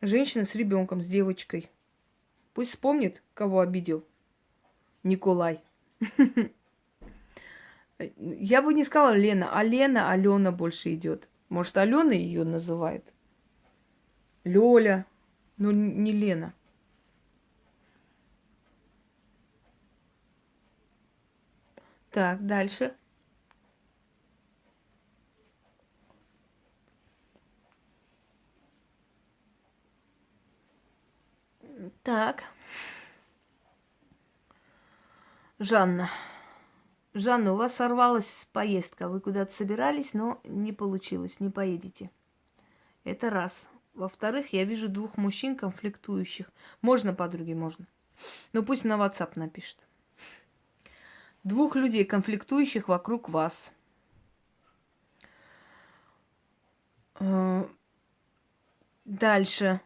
Женщина с ребенком, с девочкой. Пусть вспомнит, кого обидел. Николай. Я бы не сказала Лена, а Лена, Алена больше идет. Может, Алена ее называют? Лёля, но не Лена. Так, дальше. Так. Жанна. Жанна, у вас сорвалась поездка. Вы куда-то собирались, но не получилось, не поедете. Это раз. Во-вторых, я вижу двух мужчин конфликтующих. Можно, подруги, можно. Но пусть на WhatsApp напишет. Двух людей, конфликтующих вокруг вас. Э, дальше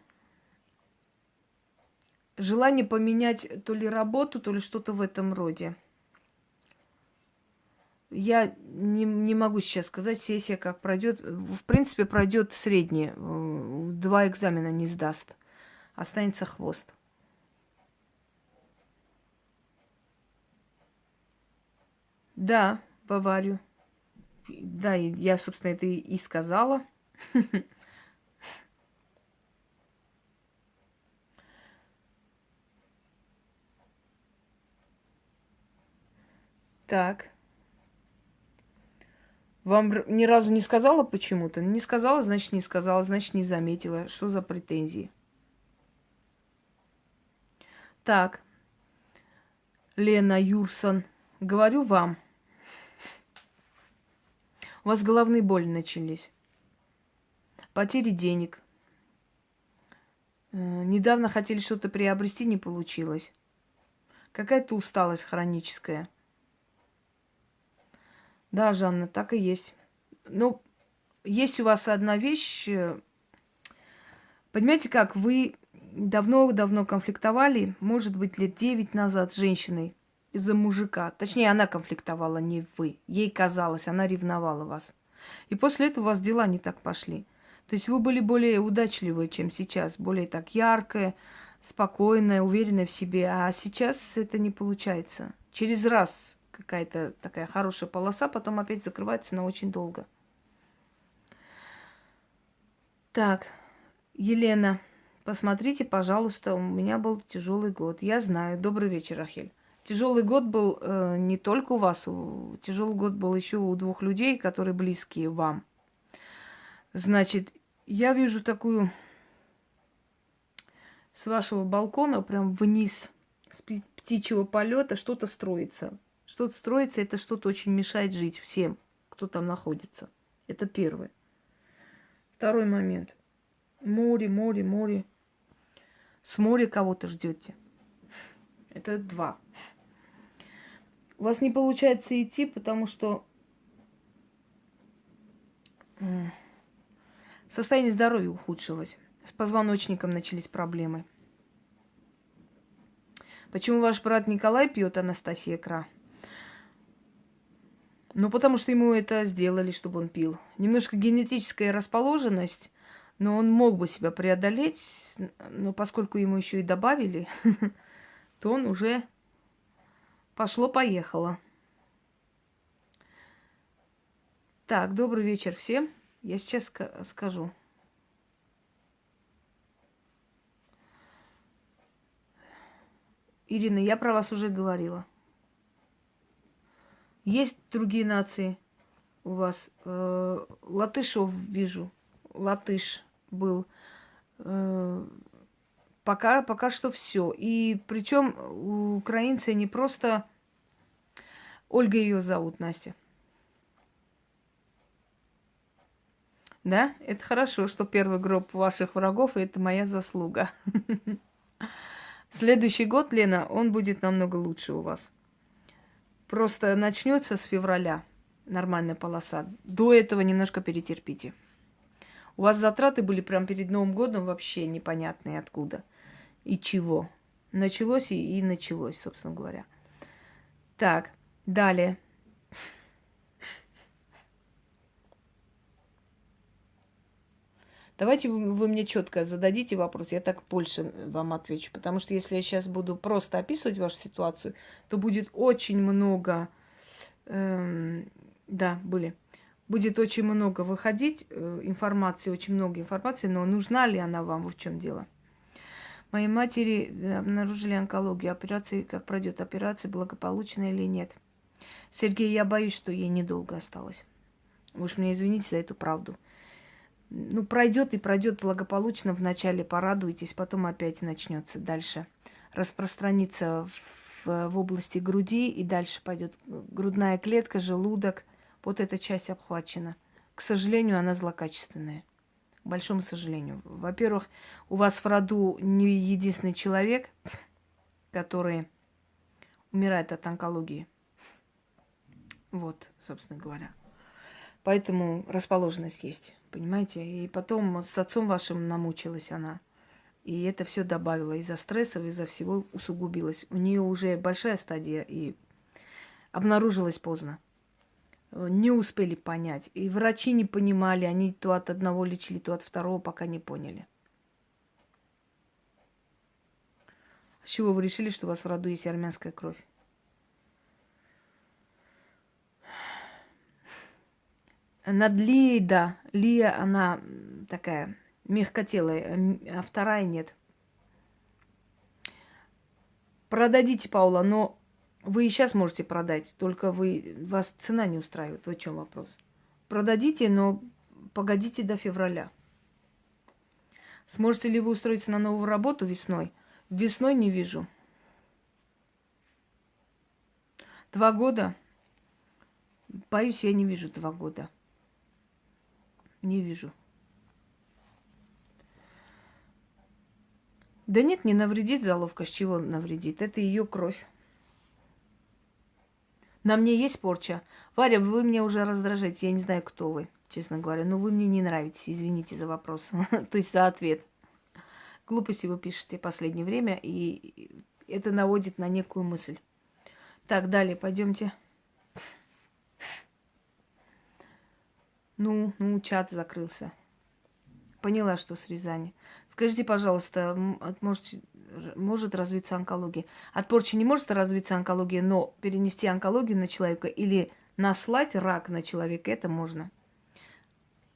желание поменять то ли работу, то ли что-то в этом роде. Я не, не могу сейчас сказать, сессия как пройдет. В принципе, пройдет среднее. Два экзамена не сдаст. Останется хвост. Да, в аварию. Да, я, собственно, это и сказала. Так. Вам ни разу не сказала почему-то? Не сказала, значит, не сказала, значит, не заметила. Что за претензии? Так. Лена Юрсон. Говорю вам. У вас головные боли начались. Потери денег. Э, недавно хотели что-то приобрести, не получилось. Какая-то усталость хроническая – да, Жанна, так и есть. Ну, есть у вас одна вещь. Э, понимаете как, вы давно-давно конфликтовали, может быть, лет девять назад с женщиной из-за мужика. Точнее, она конфликтовала, не вы. Ей казалось, она ревновала вас. И после этого у вас дела не так пошли. То есть вы были более удачливые, чем сейчас, более так яркая, спокойная, уверенная в себе. А сейчас это не получается. Через раз какая-то такая хорошая полоса, потом опять закрывается на очень долго. Так, Елена, посмотрите, пожалуйста, у меня был тяжелый год. Я знаю. Добрый вечер, Рахель. Тяжелый год был э, не только у вас, у, тяжелый год был еще у двух людей, которые близкие вам. Значит, я вижу такую с вашего балкона прям вниз, с птичьего полета что-то строится Что-то строится, это что-то очень мешает жить всем, кто там находится. Это первое. Второй момент. Море, море, море. С моря кого-то ждете. Это два. У вас не получается идти, потому что состояние здоровья ухудшилось. С позвоночником начались проблемы. Почему ваш брат Николай пьет Анастасия Кра? Ну, потому что ему это сделали, чтобы он пил. Немножко генетическая расположенность, но он мог бы себя преодолеть, но поскольку ему еще и добавили, то он уже пошло-поехало. Так, добрый вечер всем. Я сейчас скажу. Ирина, я про вас уже говорила. Есть другие нации у вас. Э, латышов вижу. Латыш был. Э, пока, пока что все. И причем украинцы не просто... Ольга ее зовут, Настя. Да, это хорошо, что первый гроб ваших врагов, и это моя заслуга. Следующий год, Лена, он будет намного лучше у вас. Просто начнется с февраля нормальная полоса. До этого немножко перетерпите. У вас затраты были прям перед Новым годом вообще непонятные откуда и чего. Началось и, и началось, собственно говоря. Так, далее. Давайте вы мне четко зададите вопрос, я так больше вам отвечу. Потому что если я сейчас буду просто описывать вашу ситуацию, то будет очень много... Эм, да, были. Будет очень много выходить э, информации, очень много информации, но нужна ли она вам, в чем дело? Моей матери э, обнаружили онкологию. Операции, как пройдет операция, благополучно или нет? Сергей, я боюсь, что ей недолго осталось. Вы уж мне извините за эту правду ну, пройдет и пройдет благополучно. Вначале порадуйтесь, потом опять начнется дальше распространиться в, в области груди, и дальше пойдет грудная клетка, желудок. Вот эта часть обхвачена. К сожалению, она злокачественная. К большому сожалению. Во-первых, у вас в роду не единственный человек, который умирает от онкологии. Вот, собственно говоря. Поэтому расположенность есть, понимаете? И потом с отцом вашим намучилась она. И это все добавило из-за стрессов, из-за всего усугубилось. У нее уже большая стадия и обнаружилась поздно. Не успели понять. И врачи не понимали, они то от одного лечили, то от второго, пока не поняли. С чего вы решили, что у вас в роду есть армянская кровь? Над Лией, да. Лия, она такая мягкотелая, а вторая нет. Продадите, Паула, но вы и сейчас можете продать, только вы, вас цена не устраивает. В чем вопрос? Продадите, но погодите до февраля. Сможете ли вы устроиться на новую работу весной? Весной не вижу. Два года? Боюсь, я не вижу два года. Не вижу. Да нет, не навредит заловка. С чего навредит? Это ее кровь. На мне есть порча. Варя, вы меня уже раздражаете. Я не знаю, кто вы, честно говоря. Но вы мне не нравитесь. Извините за вопрос. То есть за ответ. Глупости вы пишете в последнее время, и это наводит на некую мысль. Так, далее, пойдемте. Ну, ну, чат закрылся. Поняла, что с Рязани. Скажите, пожалуйста, может, может развиться онкология? От порчи не может развиться онкология, но перенести онкологию на человека или наслать рак на человека, это можно.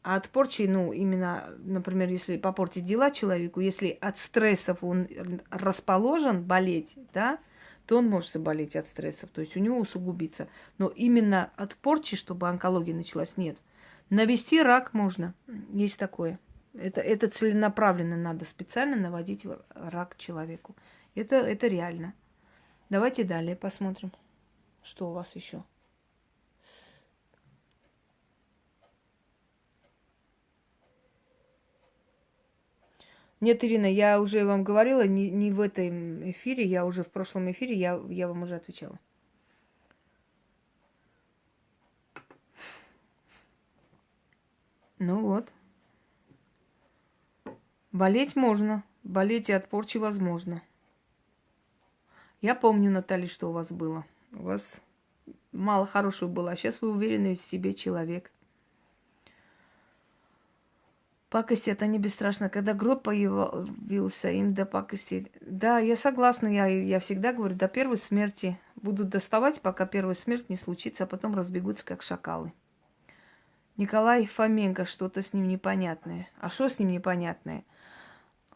А от порчи, ну, именно, например, если попортить дела человеку, если от стрессов он расположен болеть, да, то он может заболеть от стрессов, то есть у него усугубится. Но именно от порчи, чтобы онкология началась, нет – Навести рак можно. Есть такое. Это, это целенаправленно надо специально наводить рак человеку. Это, это реально. Давайте далее посмотрим. Что у вас еще? Нет, Ирина, я уже вам говорила, не, не в этом эфире, я уже в прошлом эфире, я, я вам уже отвечала. Ну вот. Болеть можно, болеть и от порчи возможно. Я помню, Наталья, что у вас было. У вас мало хорошего было, а сейчас вы уверенный в себе человек. Пакости это не бесстрашно. Когда гроб появился, им до пакости. Да, я согласна, я, я всегда говорю, до первой смерти будут доставать, пока первая смерть не случится, а потом разбегутся, как шакалы. Николай Фоменко, что-то с ним непонятное. А что с ним непонятное?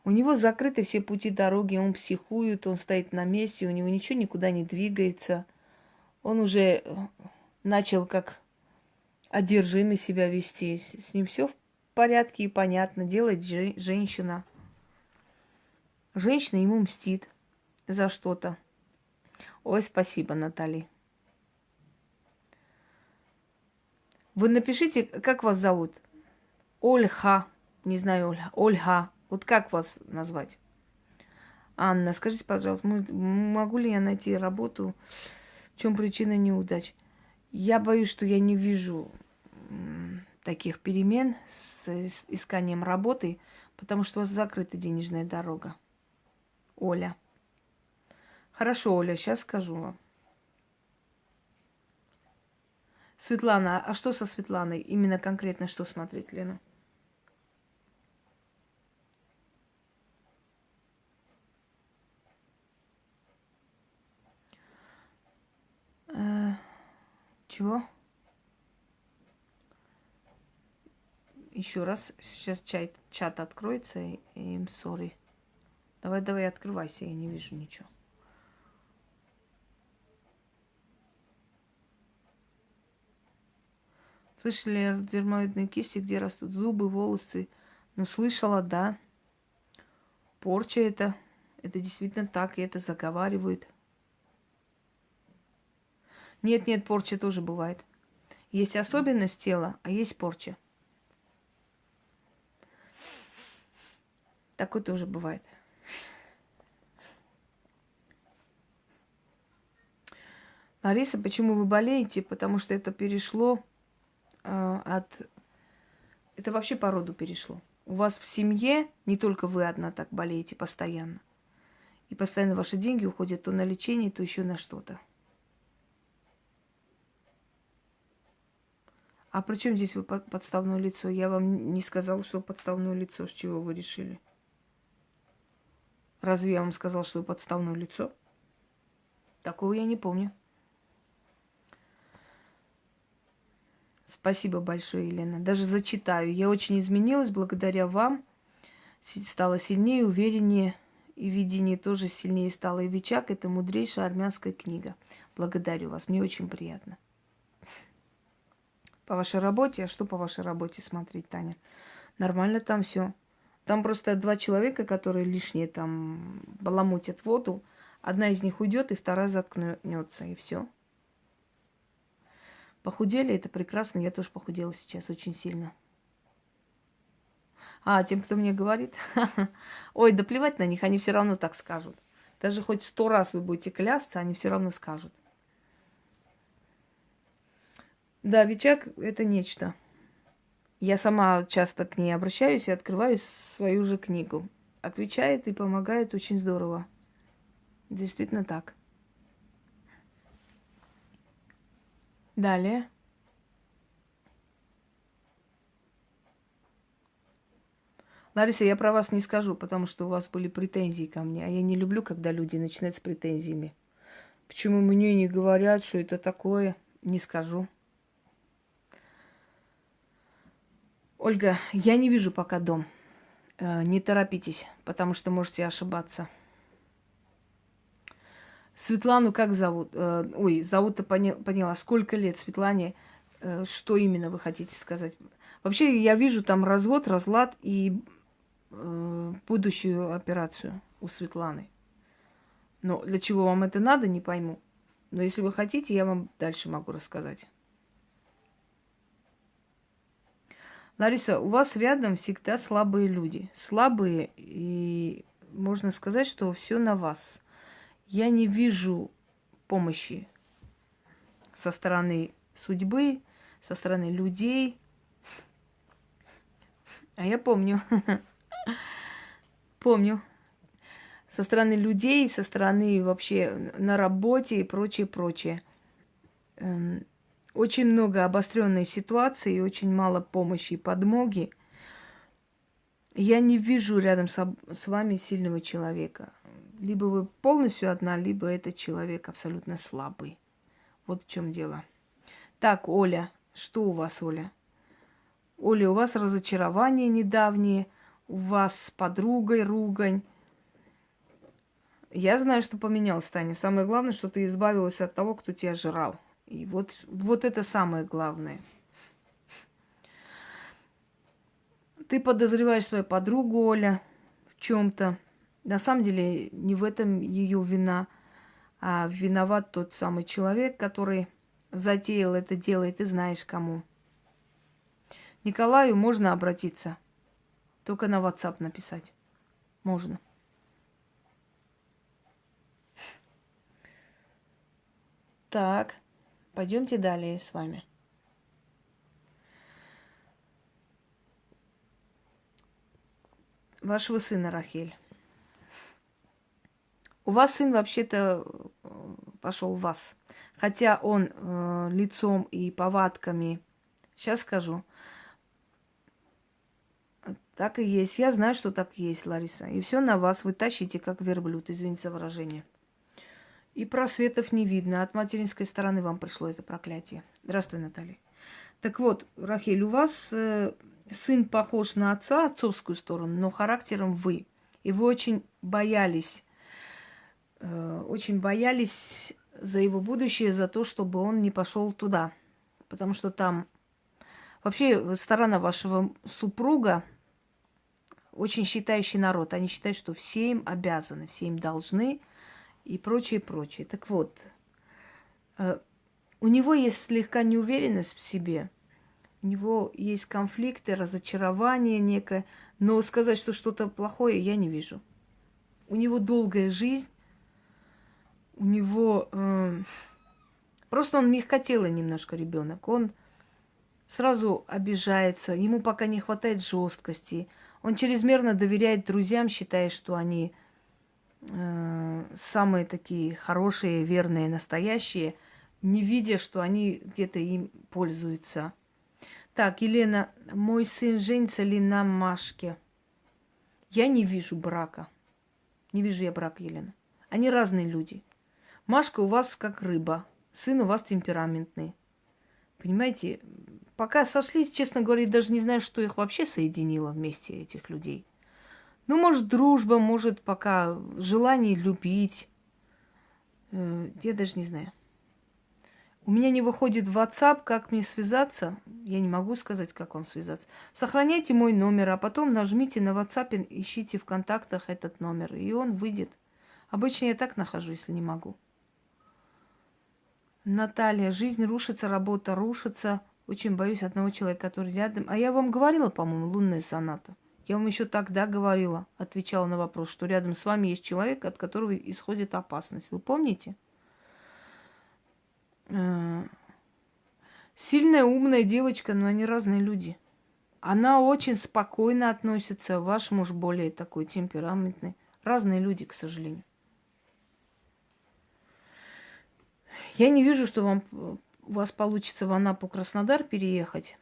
У него закрыты все пути дороги, он психует, он стоит на месте, у него ничего никуда не двигается. Он уже э, начал как одержимый себя вести. С ним все в порядке и понятно. Делает женщина. Женщина ему мстит за что-то. Ой, спасибо, Наталья. Вы напишите, как вас зовут? Ольха. Не знаю, Ольга. Ольга. Вот как вас назвать? Анна, скажите, пожалуйста, могу ли я найти работу? В чем причина неудач? Я боюсь, что я не вижу таких перемен с исканием работы, потому что у вас закрыта денежная дорога. Оля. Хорошо, Оля, сейчас скажу вам. Светлана, а что со Светланой? Именно конкретно что смотреть, Лена? Э, чего? Еще раз. Сейчас чат, чат откроется. И, им сори. Давай, давай, открывайся. Я не вижу ничего. Слышали дермоидные кисти, где растут зубы, волосы? Ну, слышала, да. Порча это. Это действительно так, и это заговаривают. Нет, нет, порча тоже бывает. Есть особенность тела, а есть порча. Такое тоже бывает. Лариса, почему вы болеете? Потому что это перешло от... Это вообще по роду перешло. У вас в семье не только вы одна так болеете постоянно. И постоянно ваши деньги уходят то на лечение, то еще на что-то. А при чем здесь вы подставное лицо? Я вам не сказала, что подставное лицо. С чего вы решили? Разве я вам сказал, что вы подставное лицо? Такого я не помню. Спасибо большое, Елена. Даже зачитаю. Я очень изменилась благодаря вам. Стала сильнее, увереннее. И видение тоже сильнее стало. И Вичак – это мудрейшая армянская книга. Благодарю вас. Мне очень приятно. По вашей работе? А что по вашей работе смотреть, Таня? Нормально там все. Там просто два человека, которые лишние там баламутят воду. Одна из них уйдет, и вторая заткнется, и все. Похудели, это прекрасно. Я тоже похудела сейчас очень сильно. А, тем, кто мне говорит, ой, да плевать на них, они все равно так скажут. Даже хоть сто раз вы будете клясться, они все равно скажут. Да, Вичак – это нечто. Я сама часто к ней обращаюсь и открываю свою же книгу. Отвечает и помогает очень здорово. Действительно так. Далее. Лариса, я про вас не скажу, потому что у вас были претензии ко мне. А я не люблю, когда люди начинают с претензиями. Почему мне не говорят, что это такое? Не скажу. Ольга, я не вижу пока дом. Э, не торопитесь, потому что можете ошибаться. Светлану как зовут? Э, ой, зовут-то поняла. Сколько лет Светлане? Э, что именно вы хотите сказать? Вообще, я вижу там развод, разлад и будущую операцию у Светланы. Но для чего вам это надо, не пойму. Но если вы хотите, я вам дальше могу рассказать. Лариса, у вас рядом всегда слабые люди. Слабые, и можно сказать, что все на вас. Я не вижу помощи со стороны судьбы, со стороны людей. А я помню. Помню. Со стороны людей, со стороны вообще на работе и прочее, прочее. Эм, очень много обостренной ситуации, очень мало помощи и подмоги. Я не вижу рядом с, с вами сильного человека. Либо вы полностью одна, либо этот человек абсолютно слабый. Вот в чем дело. Так, Оля, что у вас, Оля? Оля, у вас разочарование недавнее, у вас с подругой ругань. Я знаю, что поменялось, Таня. Самое главное, что ты избавилась от того, кто тебя жрал. И вот, вот это самое главное. Ты подозреваешь свою подругу, Оля, в чем-то. На самом деле не в этом ее вина, а виноват тот самый человек, который затеял это дело, и ты знаешь кому. Николаю можно обратиться. Только на WhatsApp написать. Можно. Так. Пойдемте далее с вами. Вашего сына Рахель. У вас сын вообще-то э, пошел в вас. Хотя он э, лицом и повадками, сейчас скажу, так и есть. Я знаю, что так и есть, Лариса. И все на вас вы тащите, как верблюд, извините за выражение. И просветов не видно. От материнской стороны вам пришло это проклятие. Здравствуй, Наталья. Так вот, Рахель, у вас э, сын похож на отца, отцовскую сторону, но характером вы. И вы очень боялись, очень боялись за его будущее, за то, чтобы он не пошел туда. Потому что там вообще сторона вашего супруга очень считающий народ. Они считают, что все им обязаны, все им должны – и прочее, прочее. Так вот, э, у него есть слегка неуверенность в себе, у него есть конфликты, разочарование некое, но сказать, что что-то плохое, я не вижу. У него долгая жизнь, у него э, просто он мягкотелый немножко ребенок, он сразу обижается, ему пока не хватает жесткости, он чрезмерно доверяет друзьям, считая, что они э, самые такие хорошие, верные, настоящие, не видя, что они где-то им пользуются. Так, Елена, мой сын женится ли на Машке? Я не вижу брака. Не вижу я брака, Елена. Они разные люди. Машка у вас как рыба, сын у вас темпераментный. Понимаете, пока сошлись, честно говоря, даже не знаю, что их вообще соединило вместе, этих людей. Ну, может, дружба, может, пока желание любить. Э, я даже не знаю. У меня не выходит WhatsApp, как мне связаться. Я не могу сказать, как вам связаться. Сохраняйте мой номер, а потом нажмите на WhatsApp, ищите в контактах этот номер, и он выйдет. Обычно я так нахожу, если не могу. Наталья, жизнь рушится, работа рушится. Очень боюсь одного человека, который рядом. А я вам говорила, по-моему, лунная соната. Я вам еще тогда говорила, отвечала на вопрос, что рядом с вами есть человек, от которого исходит опасность. Вы помните? Э, сильная, умная девочка, но они разные люди. Она очень спокойно относится, ваш муж более такой темпераментный. Разные люди, к сожалению. Я не вижу, что вам, у вас получится в Анапу Краснодар переехать.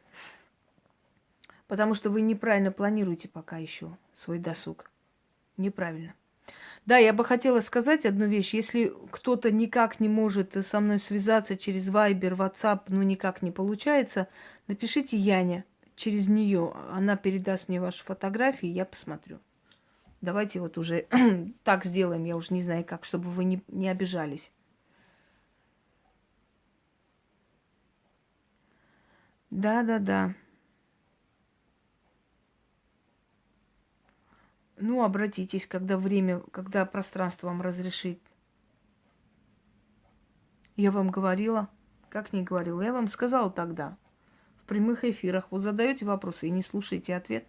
Потому что вы неправильно планируете пока еще свой досуг. Неправильно. Да, я бы хотела сказать одну вещь. Если кто-то никак не может со мной связаться через Viber, WhatsApp, ну никак не получается, напишите Яне через нее. Она передаст мне ваши фотографии, я посмотрю. Давайте вот уже так сделаем, я уже не знаю как, чтобы вы не, не обижались. Да, да, да. Ну, обратитесь, когда время, когда пространство вам разрешит. Я вам говорила. Как не говорила? Я вам сказала тогда. В прямых эфирах. Вы задаете вопросы и не слушаете ответ.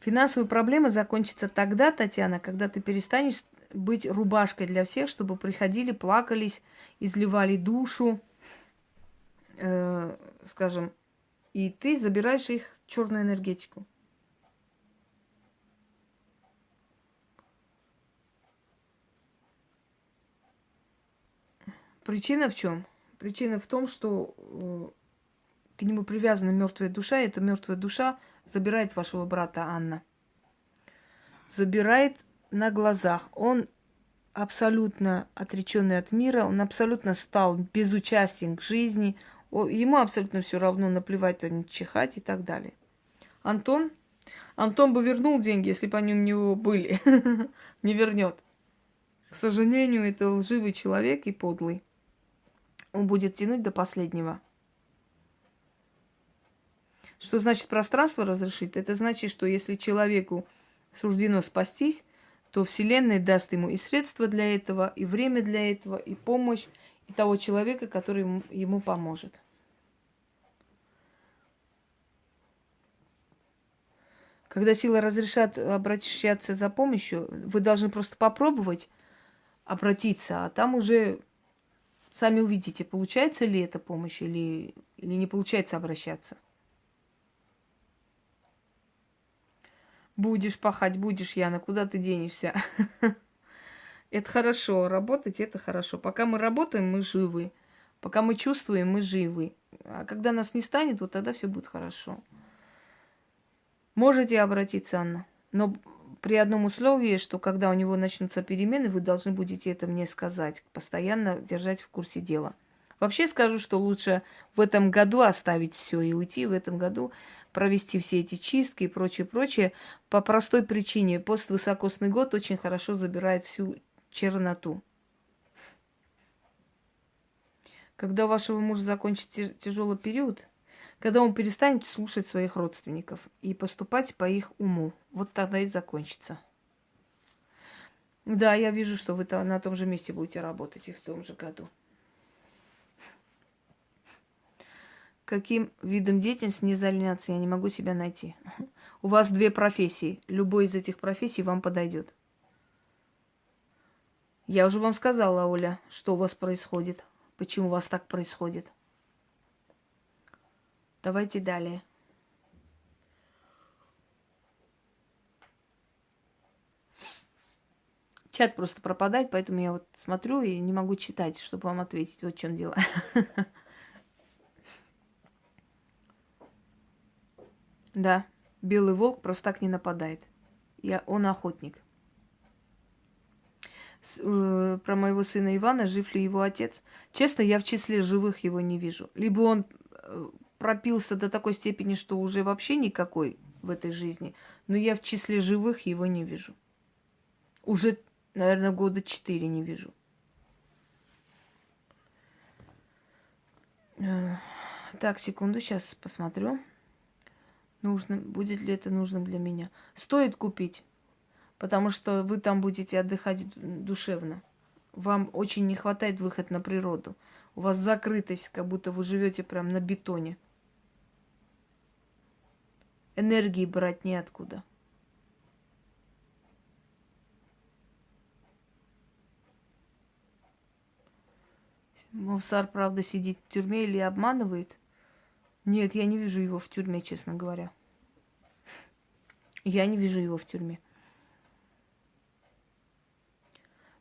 Финансовые проблемы закончатся тогда, Татьяна, когда ты перестанешь быть рубашкой для всех, чтобы приходили, плакались, изливали душу, э, скажем, и ты забираешь их черную энергетику. Причина в чем? Причина в том, что э, к нему привязана мертвая душа, и эта мертвая душа забирает вашего брата Анна. Забирает на глазах. Он абсолютно отреченный от мира, он абсолютно стал безучастен к жизни, ему абсолютно все равно наплевать, а не чихать и так далее. Антон? Антон бы вернул деньги, если бы они у него были. не вернет. К сожалению, это лживый человек и подлый. Он будет тянуть до последнего. Что значит пространство разрешить? Это значит, что если человеку суждено спастись, то Вселенная даст ему и средства для этого, и время для этого, и помощь, того человека, который ему, поможет. Когда сила разрешат обращаться за помощью, вы должны просто попробовать обратиться, а там уже сами увидите, получается ли эта помощь или, или не получается обращаться. Будешь пахать, будешь, Яна, куда ты денешься? Это хорошо, работать это хорошо. Пока мы работаем, мы живы. Пока мы чувствуем, мы живы. А когда нас не станет, вот тогда все будет хорошо. Можете обратиться, Анна. Но при одном условии, что когда у него начнутся перемены, вы должны будете это мне сказать, постоянно держать в курсе дела. Вообще скажу, что лучше в этом году оставить все и уйти в этом году, провести все эти чистки и прочее, прочее, по простой причине. Поствысокосный год очень хорошо забирает всю черноту. Когда у вашего мужа закончится тяжелый период, когда он перестанет слушать своих родственников и поступать по их уму. Вот тогда и закончится. Да, я вижу, что вы на том же месте будете работать и в том же году. Каким видом деятельности мне заняться, я не могу себя найти. У вас две профессии. Любой из этих профессий вам подойдет. Я уже вам сказала, Оля, что у вас происходит, почему у вас так происходит. Давайте далее. Чат просто пропадает, поэтому я вот смотрю и не могу читать, чтобы вам ответить. Вот в чем дело. Да, белый волк просто так не нападает. Я, он охотник. Э, про моего сына Ивана, жив ли его отец. Честно, я в числе живых его не вижу. Либо он э, пропился до такой степени, что уже вообще никакой в этой жизни. Но я в числе живых его не вижу. Уже, наверное, года четыре не вижу. Э, так, секунду, сейчас посмотрю. Нужно, будет ли это нужным для меня. Стоит купить, потому что вы там будете отдыхать душевно. Вам очень не хватает выход на природу. У вас закрытость, как будто вы живете прям на бетоне энергии брать неоткуда. Мовсар, правда, сидит в тюрьме или обманывает? Нет, я не вижу его в тюрьме, честно говоря. Я не вижу его в тюрьме.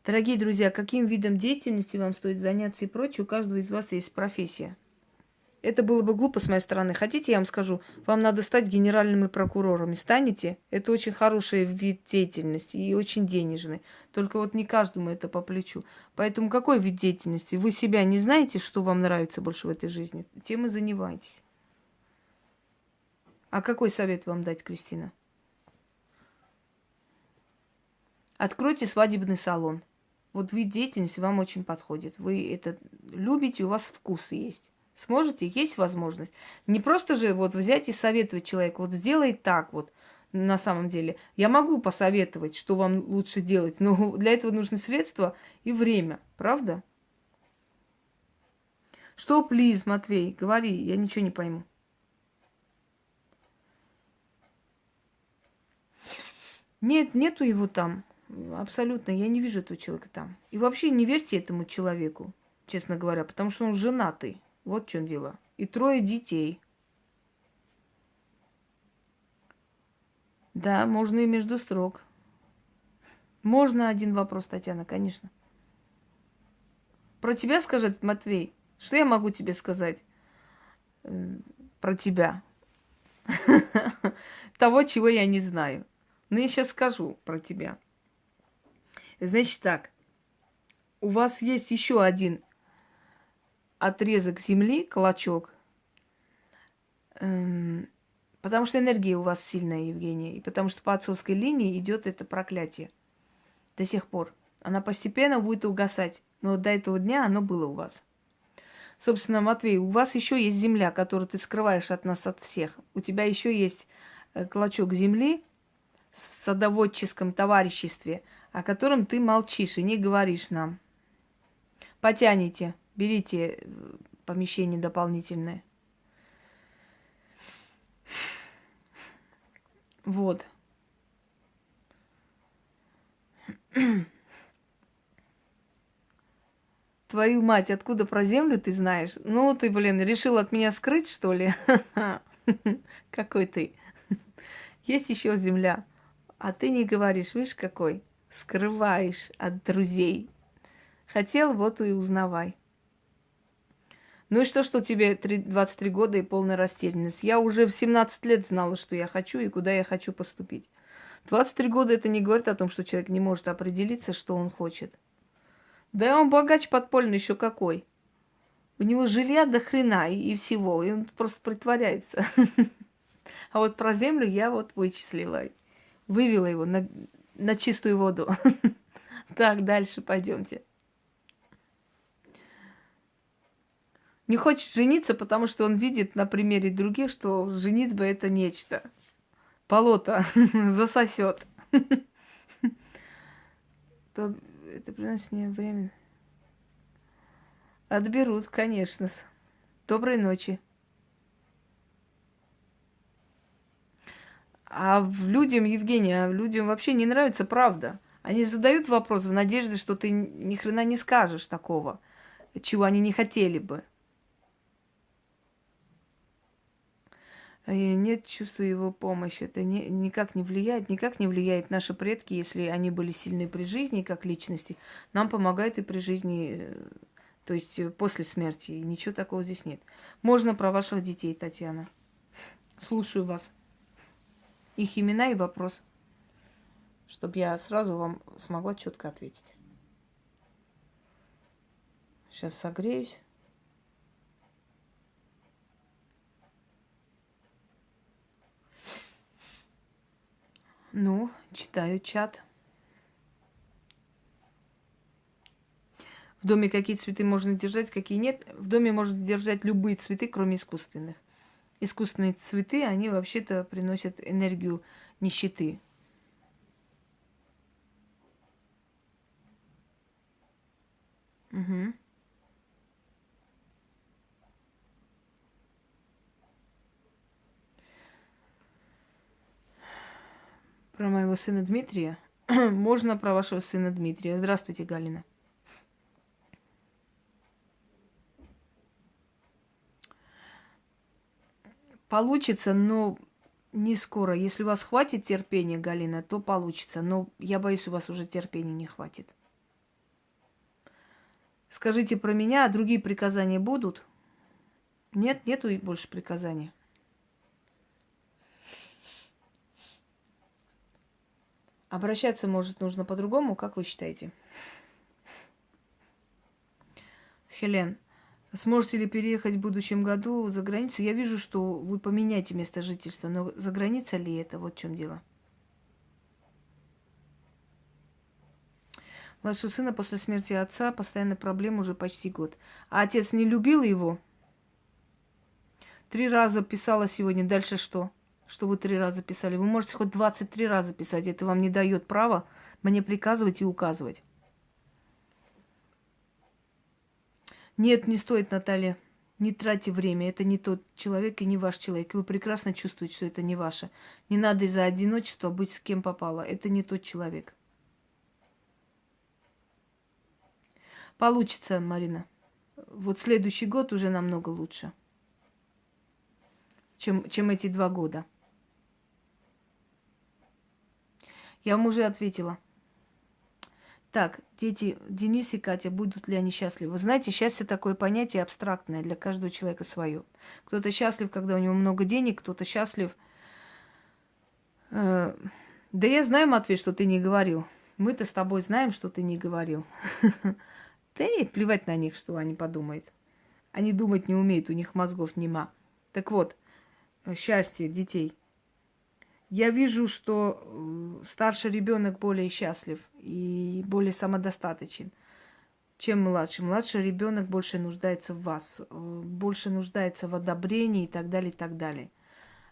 Дорогие друзья, каким видом деятельности вам стоит заняться и прочее, у каждого из вас есть профессия. Это было бы глупо с моей стороны. Хотите, я вам скажу, вам надо стать генеральными прокурорами. Станете? Это очень хороший вид деятельности и очень денежный. Только вот не каждому это по плечу. Поэтому какой вид деятельности? Вы себя не знаете, что вам нравится больше в этой жизни? Тем и занимайтесь. А какой совет вам дать, Кристина? Откройте свадебный салон. Вот вид деятельности вам очень подходит. Вы это любите, у вас вкус есть. Сможете? Есть возможность. Не просто же вот взять и советовать человеку, вот сделай так вот на самом деле. Я могу посоветовать, что вам лучше делать, но для этого нужны средства и время, правда? Что, плиз, Матвей, говори, я ничего не пойму. Нет, нету его там. Абсолютно, я не вижу этого человека там. И вообще не верьте этому человеку, честно говоря, потому что он женатый. Вот в чем дело. И трое детей. Да, можно и между строк. Можно один вопрос, Татьяна, конечно. Про тебя скажет Матвей. Что я могу тебе сказать э, про тебя? Того, чего я не знаю. Но я сейчас скажу про тебя. Значит так, у вас есть еще один отрезок земли, клочок, эм, потому что энергия у вас сильная, Евгения, и потому что по отцовской линии идет это проклятие до сих пор. Она постепенно будет угасать, но до этого дня оно было у вас. Собственно, Матвей, у вас еще есть земля, которую ты скрываешь от нас, от всех. У тебя еще есть э, клочок земли в садоводческом товариществе – о котором ты молчишь и не говоришь нам. Потяните, берите э, помещение дополнительное. Вот. Твою мать, откуда про землю ты знаешь? Ну, ты, блин, решил от меня скрыть, что ли? Какой ты? Есть еще земля. А ты не говоришь, видишь, какой? Скрываешь от друзей. Хотел, вот и узнавай. Ну и что, что тебе 23 года и полная растерянность? Я уже в 17 лет знала, что я хочу и куда я хочу поступить. 23 года это не говорит о том, что человек не может определиться, что он хочет. Да он богач подпольный еще какой. У него жилья до хрена и, и всего, и он просто притворяется. А вот про землю я вот вычислила, вывела его на на чистую воду. Так, дальше пойдемте. Не хочет жениться, потому что он видит на примере других, что женитьба это нечто. Полота засосет. То это приносит мне время. Отберут, конечно. Доброй ночи. А людям, Евгения, людям вообще не нравится правда. Они задают вопрос в надежде, что ты ни хрена не скажешь такого, чего они не хотели бы. И нет чувства его помощи. Это не, никак не влияет, никак не влияет. Наши предки, если они были сильны при жизни, как личности, нам помогает и при жизни, э, то есть э, после смерти. И ничего такого здесь нет. Можно про ваших детей, Татьяна. Слушаю вас их имена и вопрос, чтобы я сразу вам смогла четко ответить. Сейчас согреюсь. Ну, читаю чат. В доме какие цветы можно держать, какие нет. В доме можно держать любые цветы, кроме искусственных искусственные цветы, они вообще-то приносят энергию нищеты. Угу. Про моего сына Дмитрия. Можно про вашего сына Дмитрия. Здравствуйте, Галина. Получится, но не скоро. Если у вас хватит терпения, Галина, то получится. Но я боюсь, у вас уже терпения не хватит. Скажите про меня, а другие приказания будут? Нет, нету больше приказаний. Обращаться, может, нужно по-другому, как вы считаете? Хелен, Сможете ли переехать в будущем году за границу? Я вижу, что вы поменяете место жительства, но за граница ли это? Вот в чем дело. Младшего сына после смерти отца постоянно проблема уже почти год. А отец не любил его? Три раза писала сегодня. Дальше что? Что вы три раза писали? Вы можете хоть 23 раза писать. Это вам не дает права мне приказывать и указывать. Нет, не стоит, Наталья. Не тратьте время. Это не тот человек и не ваш человек. Вы прекрасно чувствуете, что это не ваше. Не надо из-за одиночества быть с кем попало. Это не тот человек. Получится, Марина. Вот следующий год уже намного лучше, чем, чем эти два года. Я вам уже ответила. Так, дети Денис и Катя, будут ли они счастливы? Вы знаете, счастье такое понятие абстрактное, для каждого человека свое. Кто-то счастлив, когда у него много денег, кто-то счастлив. Э, да я знаю, Матвей, что ты не говорил. Мы-то с тобой знаем, что ты не говорил. Да и плевать на них, что они подумают. Они думать не умеют, у них мозгов нема. Так вот, счастье детей – я вижу, что э, старший ребенок более счастлив и более самодостаточен, чем младший. Младший ребенок больше нуждается в вас, э, больше нуждается в одобрении и так далее, и так далее.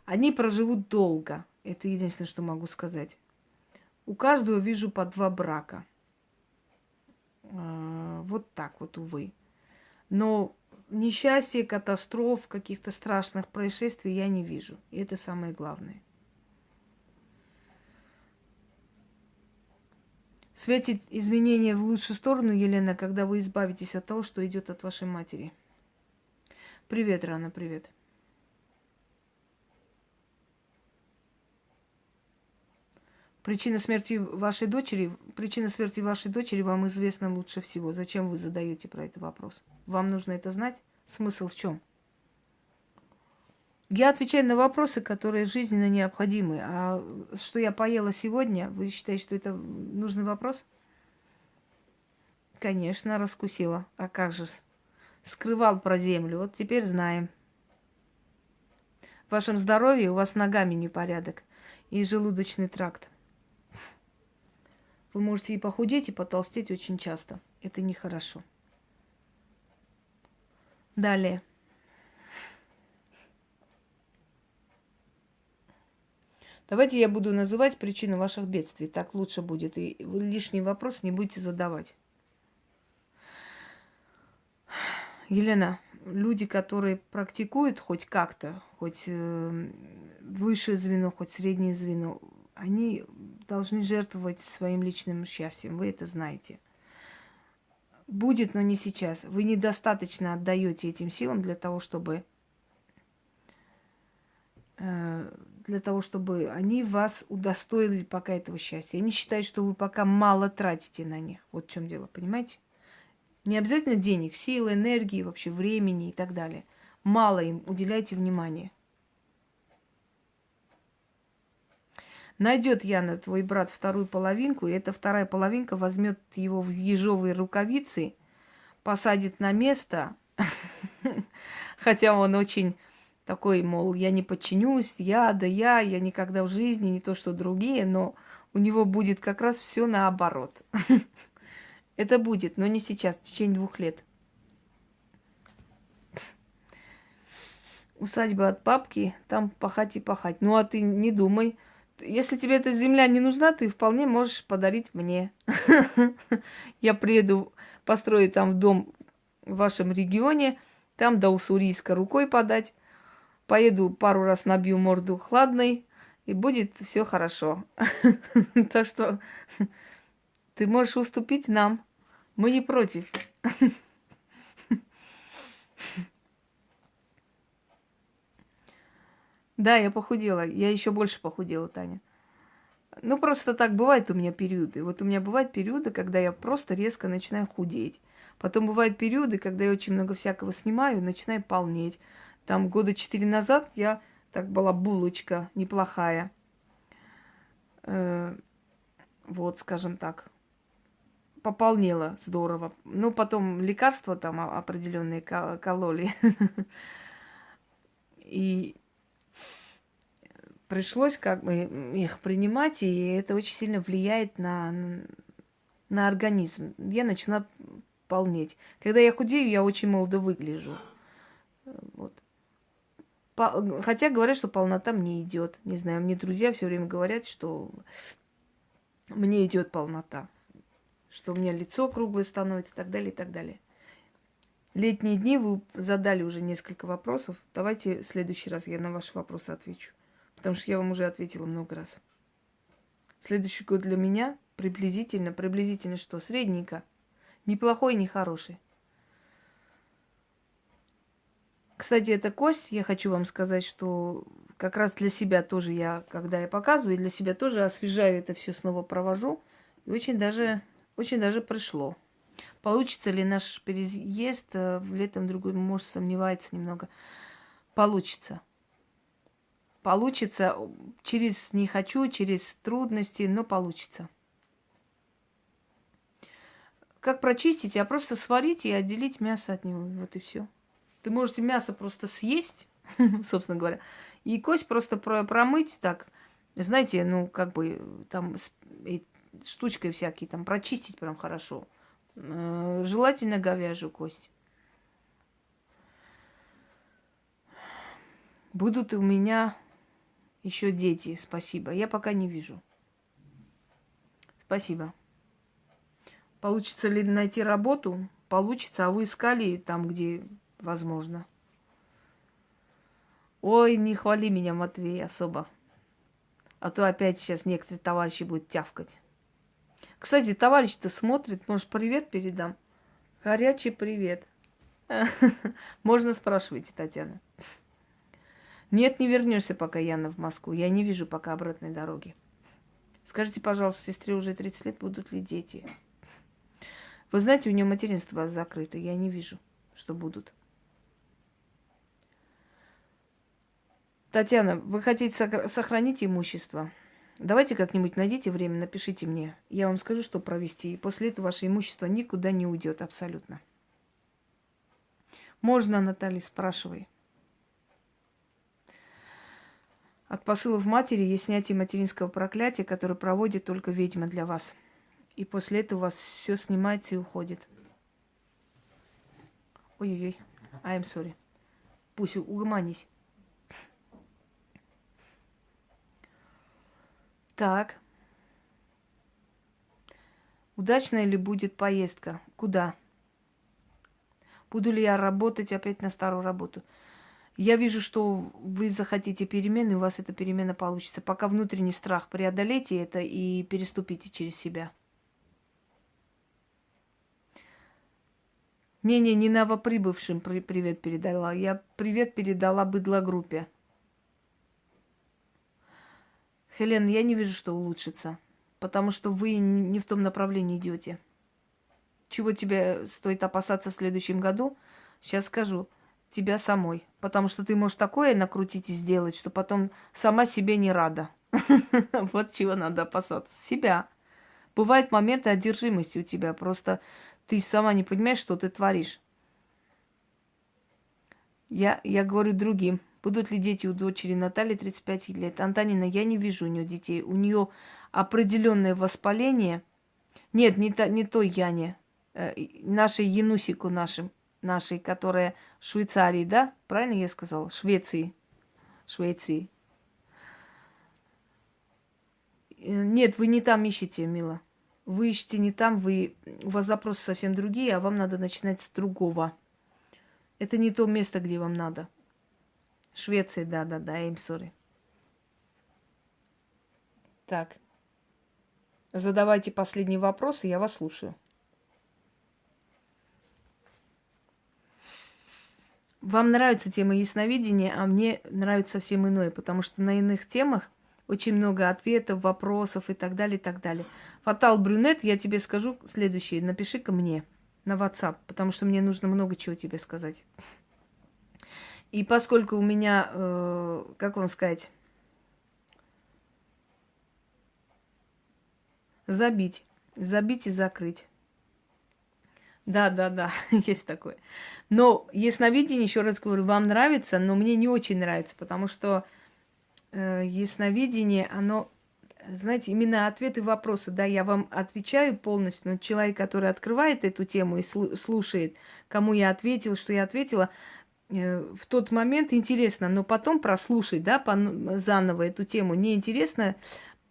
Они проживут долго. Это единственное, что могу сказать. У каждого вижу по два брака. Э, вот так вот, увы. Но несчастья, катастроф, каких-то страшных происшествий я не вижу. И это самое главное. Светит изменения в лучшую сторону, Елена, когда вы избавитесь от того, что идет от вашей матери. Привет, Рана, привет. Причина смерти вашей дочери, причина смерти вашей дочери вам известна лучше всего. Зачем вы задаете про это вопрос? Вам нужно это знать? Смысл в чем? Я отвечаю на вопросы, которые жизненно необходимы. А что я поела сегодня, вы считаете, что это нужный вопрос? Конечно, раскусила. А как же? Скрывал про землю. Вот теперь знаем. В вашем здоровье у вас ногами непорядок и желудочный тракт. Вы можете и похудеть, и потолстеть очень часто. Это нехорошо. Далее. Давайте я буду называть причину ваших бедствий. Так лучше будет. И лишний вопрос не будете задавать. Елена, люди, которые практикуют хоть как-то, хоть э, высшее звено, хоть среднее звено, они должны жертвовать своим личным счастьем. Вы это знаете. Будет, но не сейчас. Вы недостаточно отдаете этим силам для того, чтобы э, для того, чтобы они вас удостоили пока этого счастья. Они считают, что вы пока мало тратите на них. Вот в чем дело, понимаете? Не обязательно денег, сил, энергии, вообще времени и так далее. Мало им, уделяйте внимание. Найдет Яна, твой брат, вторую половинку, и эта вторая половинка возьмет его в ежовые рукавицы, посадит на место, хотя он очень такой, мол, я не подчинюсь, я, да я, я никогда в жизни, не то что другие, но у него будет как раз все наоборот. Это будет, но не сейчас, в течение двух лет. Усадьба от папки, там пахать и пахать. Ну, а ты не думай. Если тебе эта земля не нужна, ты вполне можешь подарить мне. Я приеду, построю там дом в вашем регионе, там до Уссурийска рукой подать. Поеду пару раз набью морду хладной, и будет все хорошо. Так что ты можешь уступить нам. Мы не против. Да, я похудела. Я еще больше похудела, Таня. Ну, просто так бывает у меня периоды. Вот у меня бывают периоды, когда я просто резко начинаю худеть. Потом бывают периоды, когда я очень много всякого снимаю, начинаю полнеть. Там года четыре назад я так была булочка неплохая. Э, вот, скажем так, пополнела здорово. Ну, потом лекарства там определенные кололи. И пришлось как бы их принимать, и это очень сильно влияет на, на организм. Я начала полнеть. Когда я худею, я очень молодо выгляжу. Вот. Хотя говорят, что полнота мне идет. Не знаю, мне друзья все время говорят, что мне идет полнота. Что у меня лицо круглое становится и так далее, и так далее. Летние дни вы задали уже несколько вопросов. Давайте в следующий раз я на ваши вопросы отвечу. Потому что я вам уже ответила много раз. Следующий год для меня приблизительно, приблизительно что? Средненько. Неплохой, не хороший. Кстати, эта кость, я хочу вам сказать, что как раз для себя тоже я, когда я показываю, для себя тоже освежаю это все, снова провожу. И очень даже, очень даже пришло. Получится ли наш переезд э, в летом другой, может, сомневается немного. Получится. Получится через не хочу, через трудности, но получится. Как прочистить? А просто сварить и отделить мясо от него. Вот и все. Ты можете мясо просто съесть, собственно говоря, и кость просто промыть так, знаете, ну, как бы там штучкой всякие, там прочистить прям хорошо. Э, желательно говяжью кость. Будут у меня еще дети, спасибо. Я пока не вижу. Спасибо. Получится ли найти работу? Получится, а вы искали там, где возможно. Ой, не хвали меня, Матвей, особо. А то опять сейчас некоторые товарищи будут тявкать. Кстати, товарищ-то смотрит, может, привет передам? Горячий привет. Можно спрашивать, Татьяна. Нет, не вернешься пока, Яна, в Москву. Я не вижу пока обратной дороги. Скажите, пожалуйста, сестре уже 30 лет, будут ли дети? Вы знаете, у нее материнство закрыто. Я не вижу, что будут. Татьяна, вы хотите сохранить имущество? Давайте как-нибудь найдите время, напишите мне. Я вам скажу, что провести. И после этого ваше имущество никуда не уйдет абсолютно. Можно, Наталья, спрашивай. От посылов матери есть снятие материнского проклятия, которое проводит только ведьма для вас. И после этого у вас все снимается и уходит. Ой-ой-ой. I'm sorry. Пусть угомонись. Так. Удачная ли будет поездка? Куда? Буду ли я работать опять на старую работу? Я вижу, что вы захотите перемены, у вас эта перемена получится. Пока внутренний страх преодолейте это и переступите через себя. Не-не, не новоприбывшим привет передала. Я привет передала быдлогруппе. группе. Хелен, я не вижу, что улучшится, потому что вы не в том направлении идете. Чего тебе стоит опасаться в следующем году? Сейчас скажу. Тебя самой. Потому что ты можешь такое накрутить и сделать, что потом сама себе не рада. Вот чего надо опасаться. Себя. Бывают моменты одержимости у тебя. Просто ты сама не понимаешь, что ты творишь. Я, я говорю другим. Будут ли дети у дочери Натальи 35 лет? Антонина, я не вижу у нее детей. У нее определенное воспаление. Нет, не, то, не той Яне, э, нашей Янусику нашим, нашей, которая в Швейцарии, да? Правильно я сказала? Швеции. Швеции. Э, нет, вы не там ищете, мила. Вы ищете не там, вы, у вас запросы совсем другие, а вам надо начинать с другого. Это не то место, где вам надо. Швеции, да-да-да, I'm sorry. Так. Задавайте последние вопросы, я вас слушаю. Вам нравится тема ясновидения, а мне нравится совсем иное, потому что на иных темах очень много ответов, вопросов и так далее, и так далее. Фатал Брюнет, я тебе скажу следующее. Напиши ко мне на WhatsApp, потому что мне нужно много чего тебе сказать. И поскольку у меня, э, как вам сказать, забить, забить и закрыть. Да, да, да, есть такое. Но ясновидение, еще раз говорю, вам нравится, но мне не очень нравится, потому что э, ясновидение, оно, знаете, именно ответы вопросы, да, я вам отвечаю полностью, но человек, который открывает эту тему и слушает, кому я ответила, что я ответила, в тот момент интересно, но потом прослушать, да, заново эту тему неинтересно,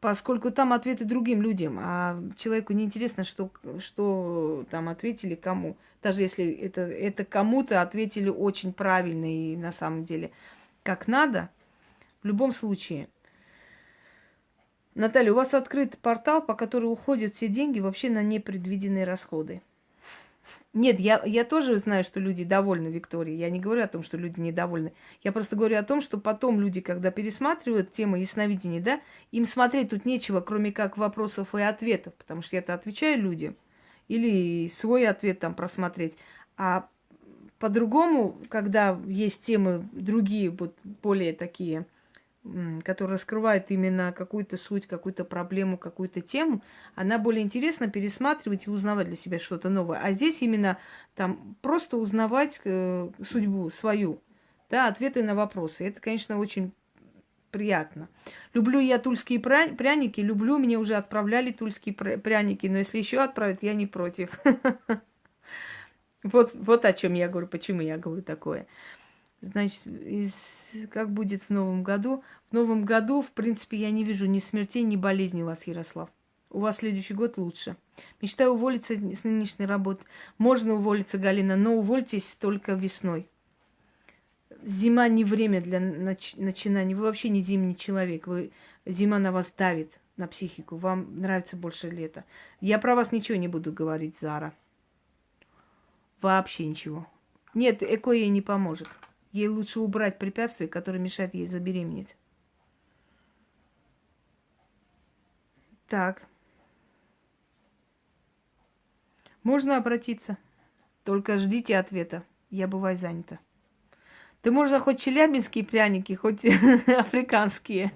поскольку там ответы другим людям, а человеку не интересно, что, что там ответили кому. Даже если это, это кому-то ответили очень правильно и на самом деле как надо, в любом случае. Наталья, у вас открыт портал, по которому уходят все деньги вообще на непредвиденные расходы. Нет, я, я тоже знаю, что люди довольны Викторией. Я не говорю о том, что люди недовольны. Я просто говорю о том, что потом люди, когда пересматривают тему ясновидения, да, им смотреть тут нечего, кроме как вопросов и ответов, потому что я-то отвечаю людям. Или свой ответ там просмотреть. А по-другому, когда есть темы другие, вот более такие – которая раскрывает именно какую-то суть, какую-то проблему, какую-то тему, она более интересна пересматривать и узнавать для себя что-то новое. А здесь именно там просто узнавать э, судьбу свою, да, ответы на вопросы. Это, конечно, очень приятно. Люблю я тульские пряники, люблю, мне уже отправляли тульские пряники, но если еще отправят, я не против. Вот, вот о чем я говорю, почему я говорю такое. Значит, из, как будет в новом году? В новом году, в принципе, я не вижу ни смертей, ни болезней у вас, Ярослав. У вас следующий год лучше. Мечтаю уволиться с нынешней работы. Можно уволиться, Галина, но увольтесь только весной. Зима не время для нач- начинаний. Вы вообще не зимний человек. Вы, зима на вас давит, на психику. Вам нравится больше лета. Я про вас ничего не буду говорить, Зара. Вообще ничего. Нет, эко ей не поможет. Ей лучше убрать препятствия, которые мешают ей забеременеть. Так. Можно обратиться. Только ждите ответа. Я бываю занята. Да можно хоть челябинские пряники, хоть африканские.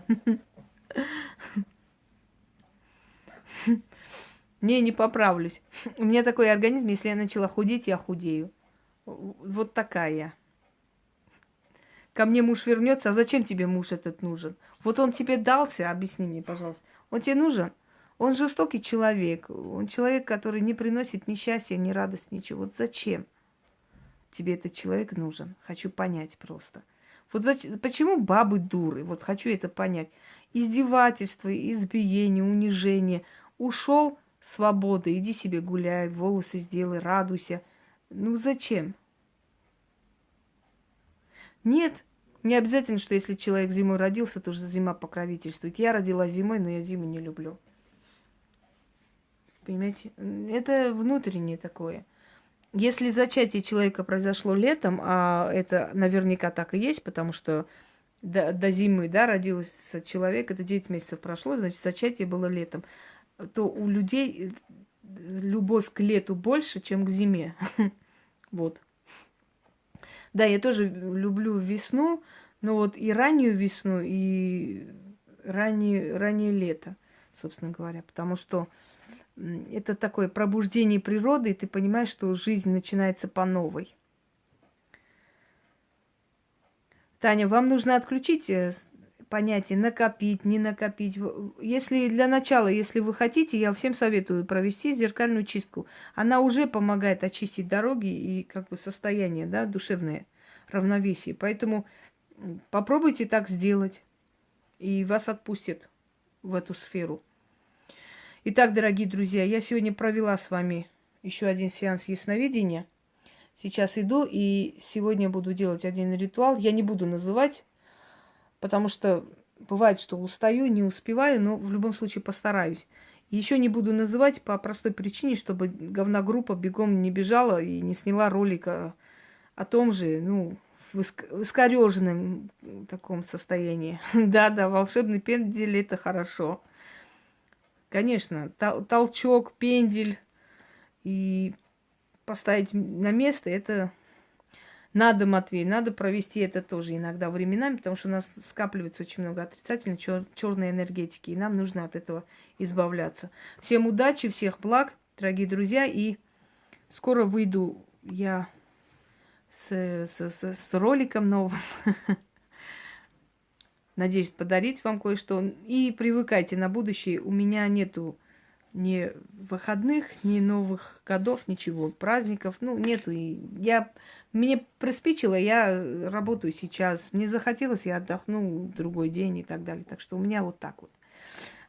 Не, не поправлюсь. У меня такой организм, если я начала худеть, я худею. Вот такая я. Ко мне муж вернется, а зачем тебе муж этот нужен? Вот он тебе дался, объясни мне, пожалуйста. Он тебе нужен? Он жестокий человек. Он человек, который не приносит ни счастья, ни радости, ничего. Вот зачем тебе этот человек нужен? Хочу понять просто. Вот почему бабы дуры? Вот хочу это понять. Издевательство, избиение, унижение. Ушел свобода, иди себе гуляй, волосы сделай, радуйся. Ну зачем? Нет, не обязательно, что если человек зимой родился, то уже зима покровительствует. Я родилась зимой, но я зиму не люблю. Понимаете? Это внутреннее такое. Если зачатие человека произошло летом, а это наверняка так и есть, потому что до, до зимы, да, родился человек, это 9 месяцев прошло, значит, зачатие было летом, то у людей любовь к лету больше, чем к зиме. Вот. Да, я тоже люблю весну, но вот и раннюю весну, и раннее, раннее лето, собственно говоря, потому что это такое пробуждение природы, и ты понимаешь, что жизнь начинается по новой. Таня, вам нужно отключить э, понятие накопить, не накопить. Если для начала, если вы хотите, я всем советую провести зеркальную чистку. Она уже помогает очистить дороги и как бы состояние, да, душевное равновесие. Поэтому попробуйте так сделать, и вас отпустят в эту сферу. Итак, дорогие друзья, я сегодня провела с вами еще один сеанс ясновидения. Сейчас иду, и сегодня буду делать один ритуал. Я не буду называть потому что бывает, что устаю, не успеваю, но в любом случае постараюсь. Еще не буду называть по простой причине, чтобы говногруппа бегом не бежала и не сняла ролика о том же, ну, в искореженном таком состоянии. Да-да, волшебный пендель – это хорошо. Конечно, толчок, пендель и поставить на место – это надо, Матвей, надо провести это тоже иногда временами, потому что у нас скапливается очень много отрицательной чер- черной энергетики, и нам нужно от этого избавляться. Всем удачи, всех благ, дорогие друзья, и скоро выйду я с, с, с, с роликом новым. Надеюсь, подарить вам кое-что. И привыкайте на будущее. У меня нету ни выходных, ни новых годов, ничего, праздников, ну, нету. И я, мне приспичило, я работаю сейчас. Мне захотелось, я отдохну другой день и так далее. Так что у меня вот так вот.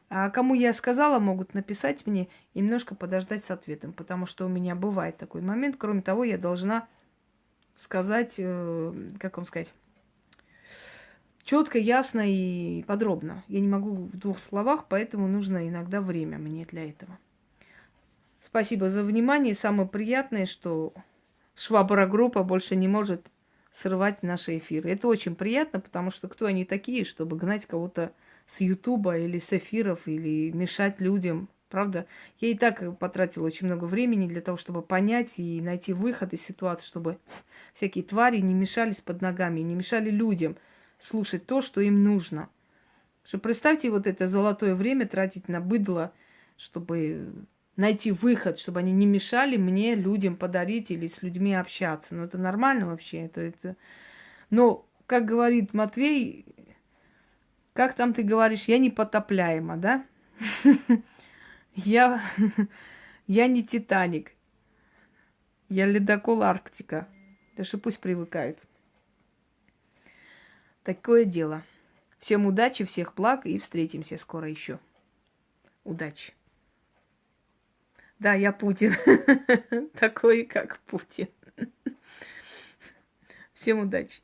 А кому я сказала, могут написать мне и немножко подождать с ответом, потому что у меня бывает такой момент. Кроме того, я должна сказать, э, как вам сказать, четко, ясно и подробно. Я не могу в двух словах, поэтому нужно иногда время мне для этого. Спасибо за внимание. Самое приятное, что Швабра группа больше не может срывать наши эфиры. Это очень приятно, потому что кто они такие, чтобы гнать кого-то с Ютуба или с эфиров, или мешать людям. Правда? Я и так потратила очень много времени для того, чтобы понять и найти выход из ситуации, чтобы всякие твари не мешались под ногами, не мешали людям слушать то, что им нужно. Что представьте, вот это золотое время тратить на быдло, чтобы найти выход, чтобы они не мешали мне людям подарить или с людьми общаться. Ну, это нормально вообще. Это, это... Но, как говорит Матвей, как там ты говоришь, я не потопляема, да? Я, я не Титаник. Я ледокол Арктика. Так что пусть привыкают. Такое дело. Всем удачи, всех благ и встретимся скоро еще. Удачи. Да, я Путин. Такой, как Путин. Всем удачи.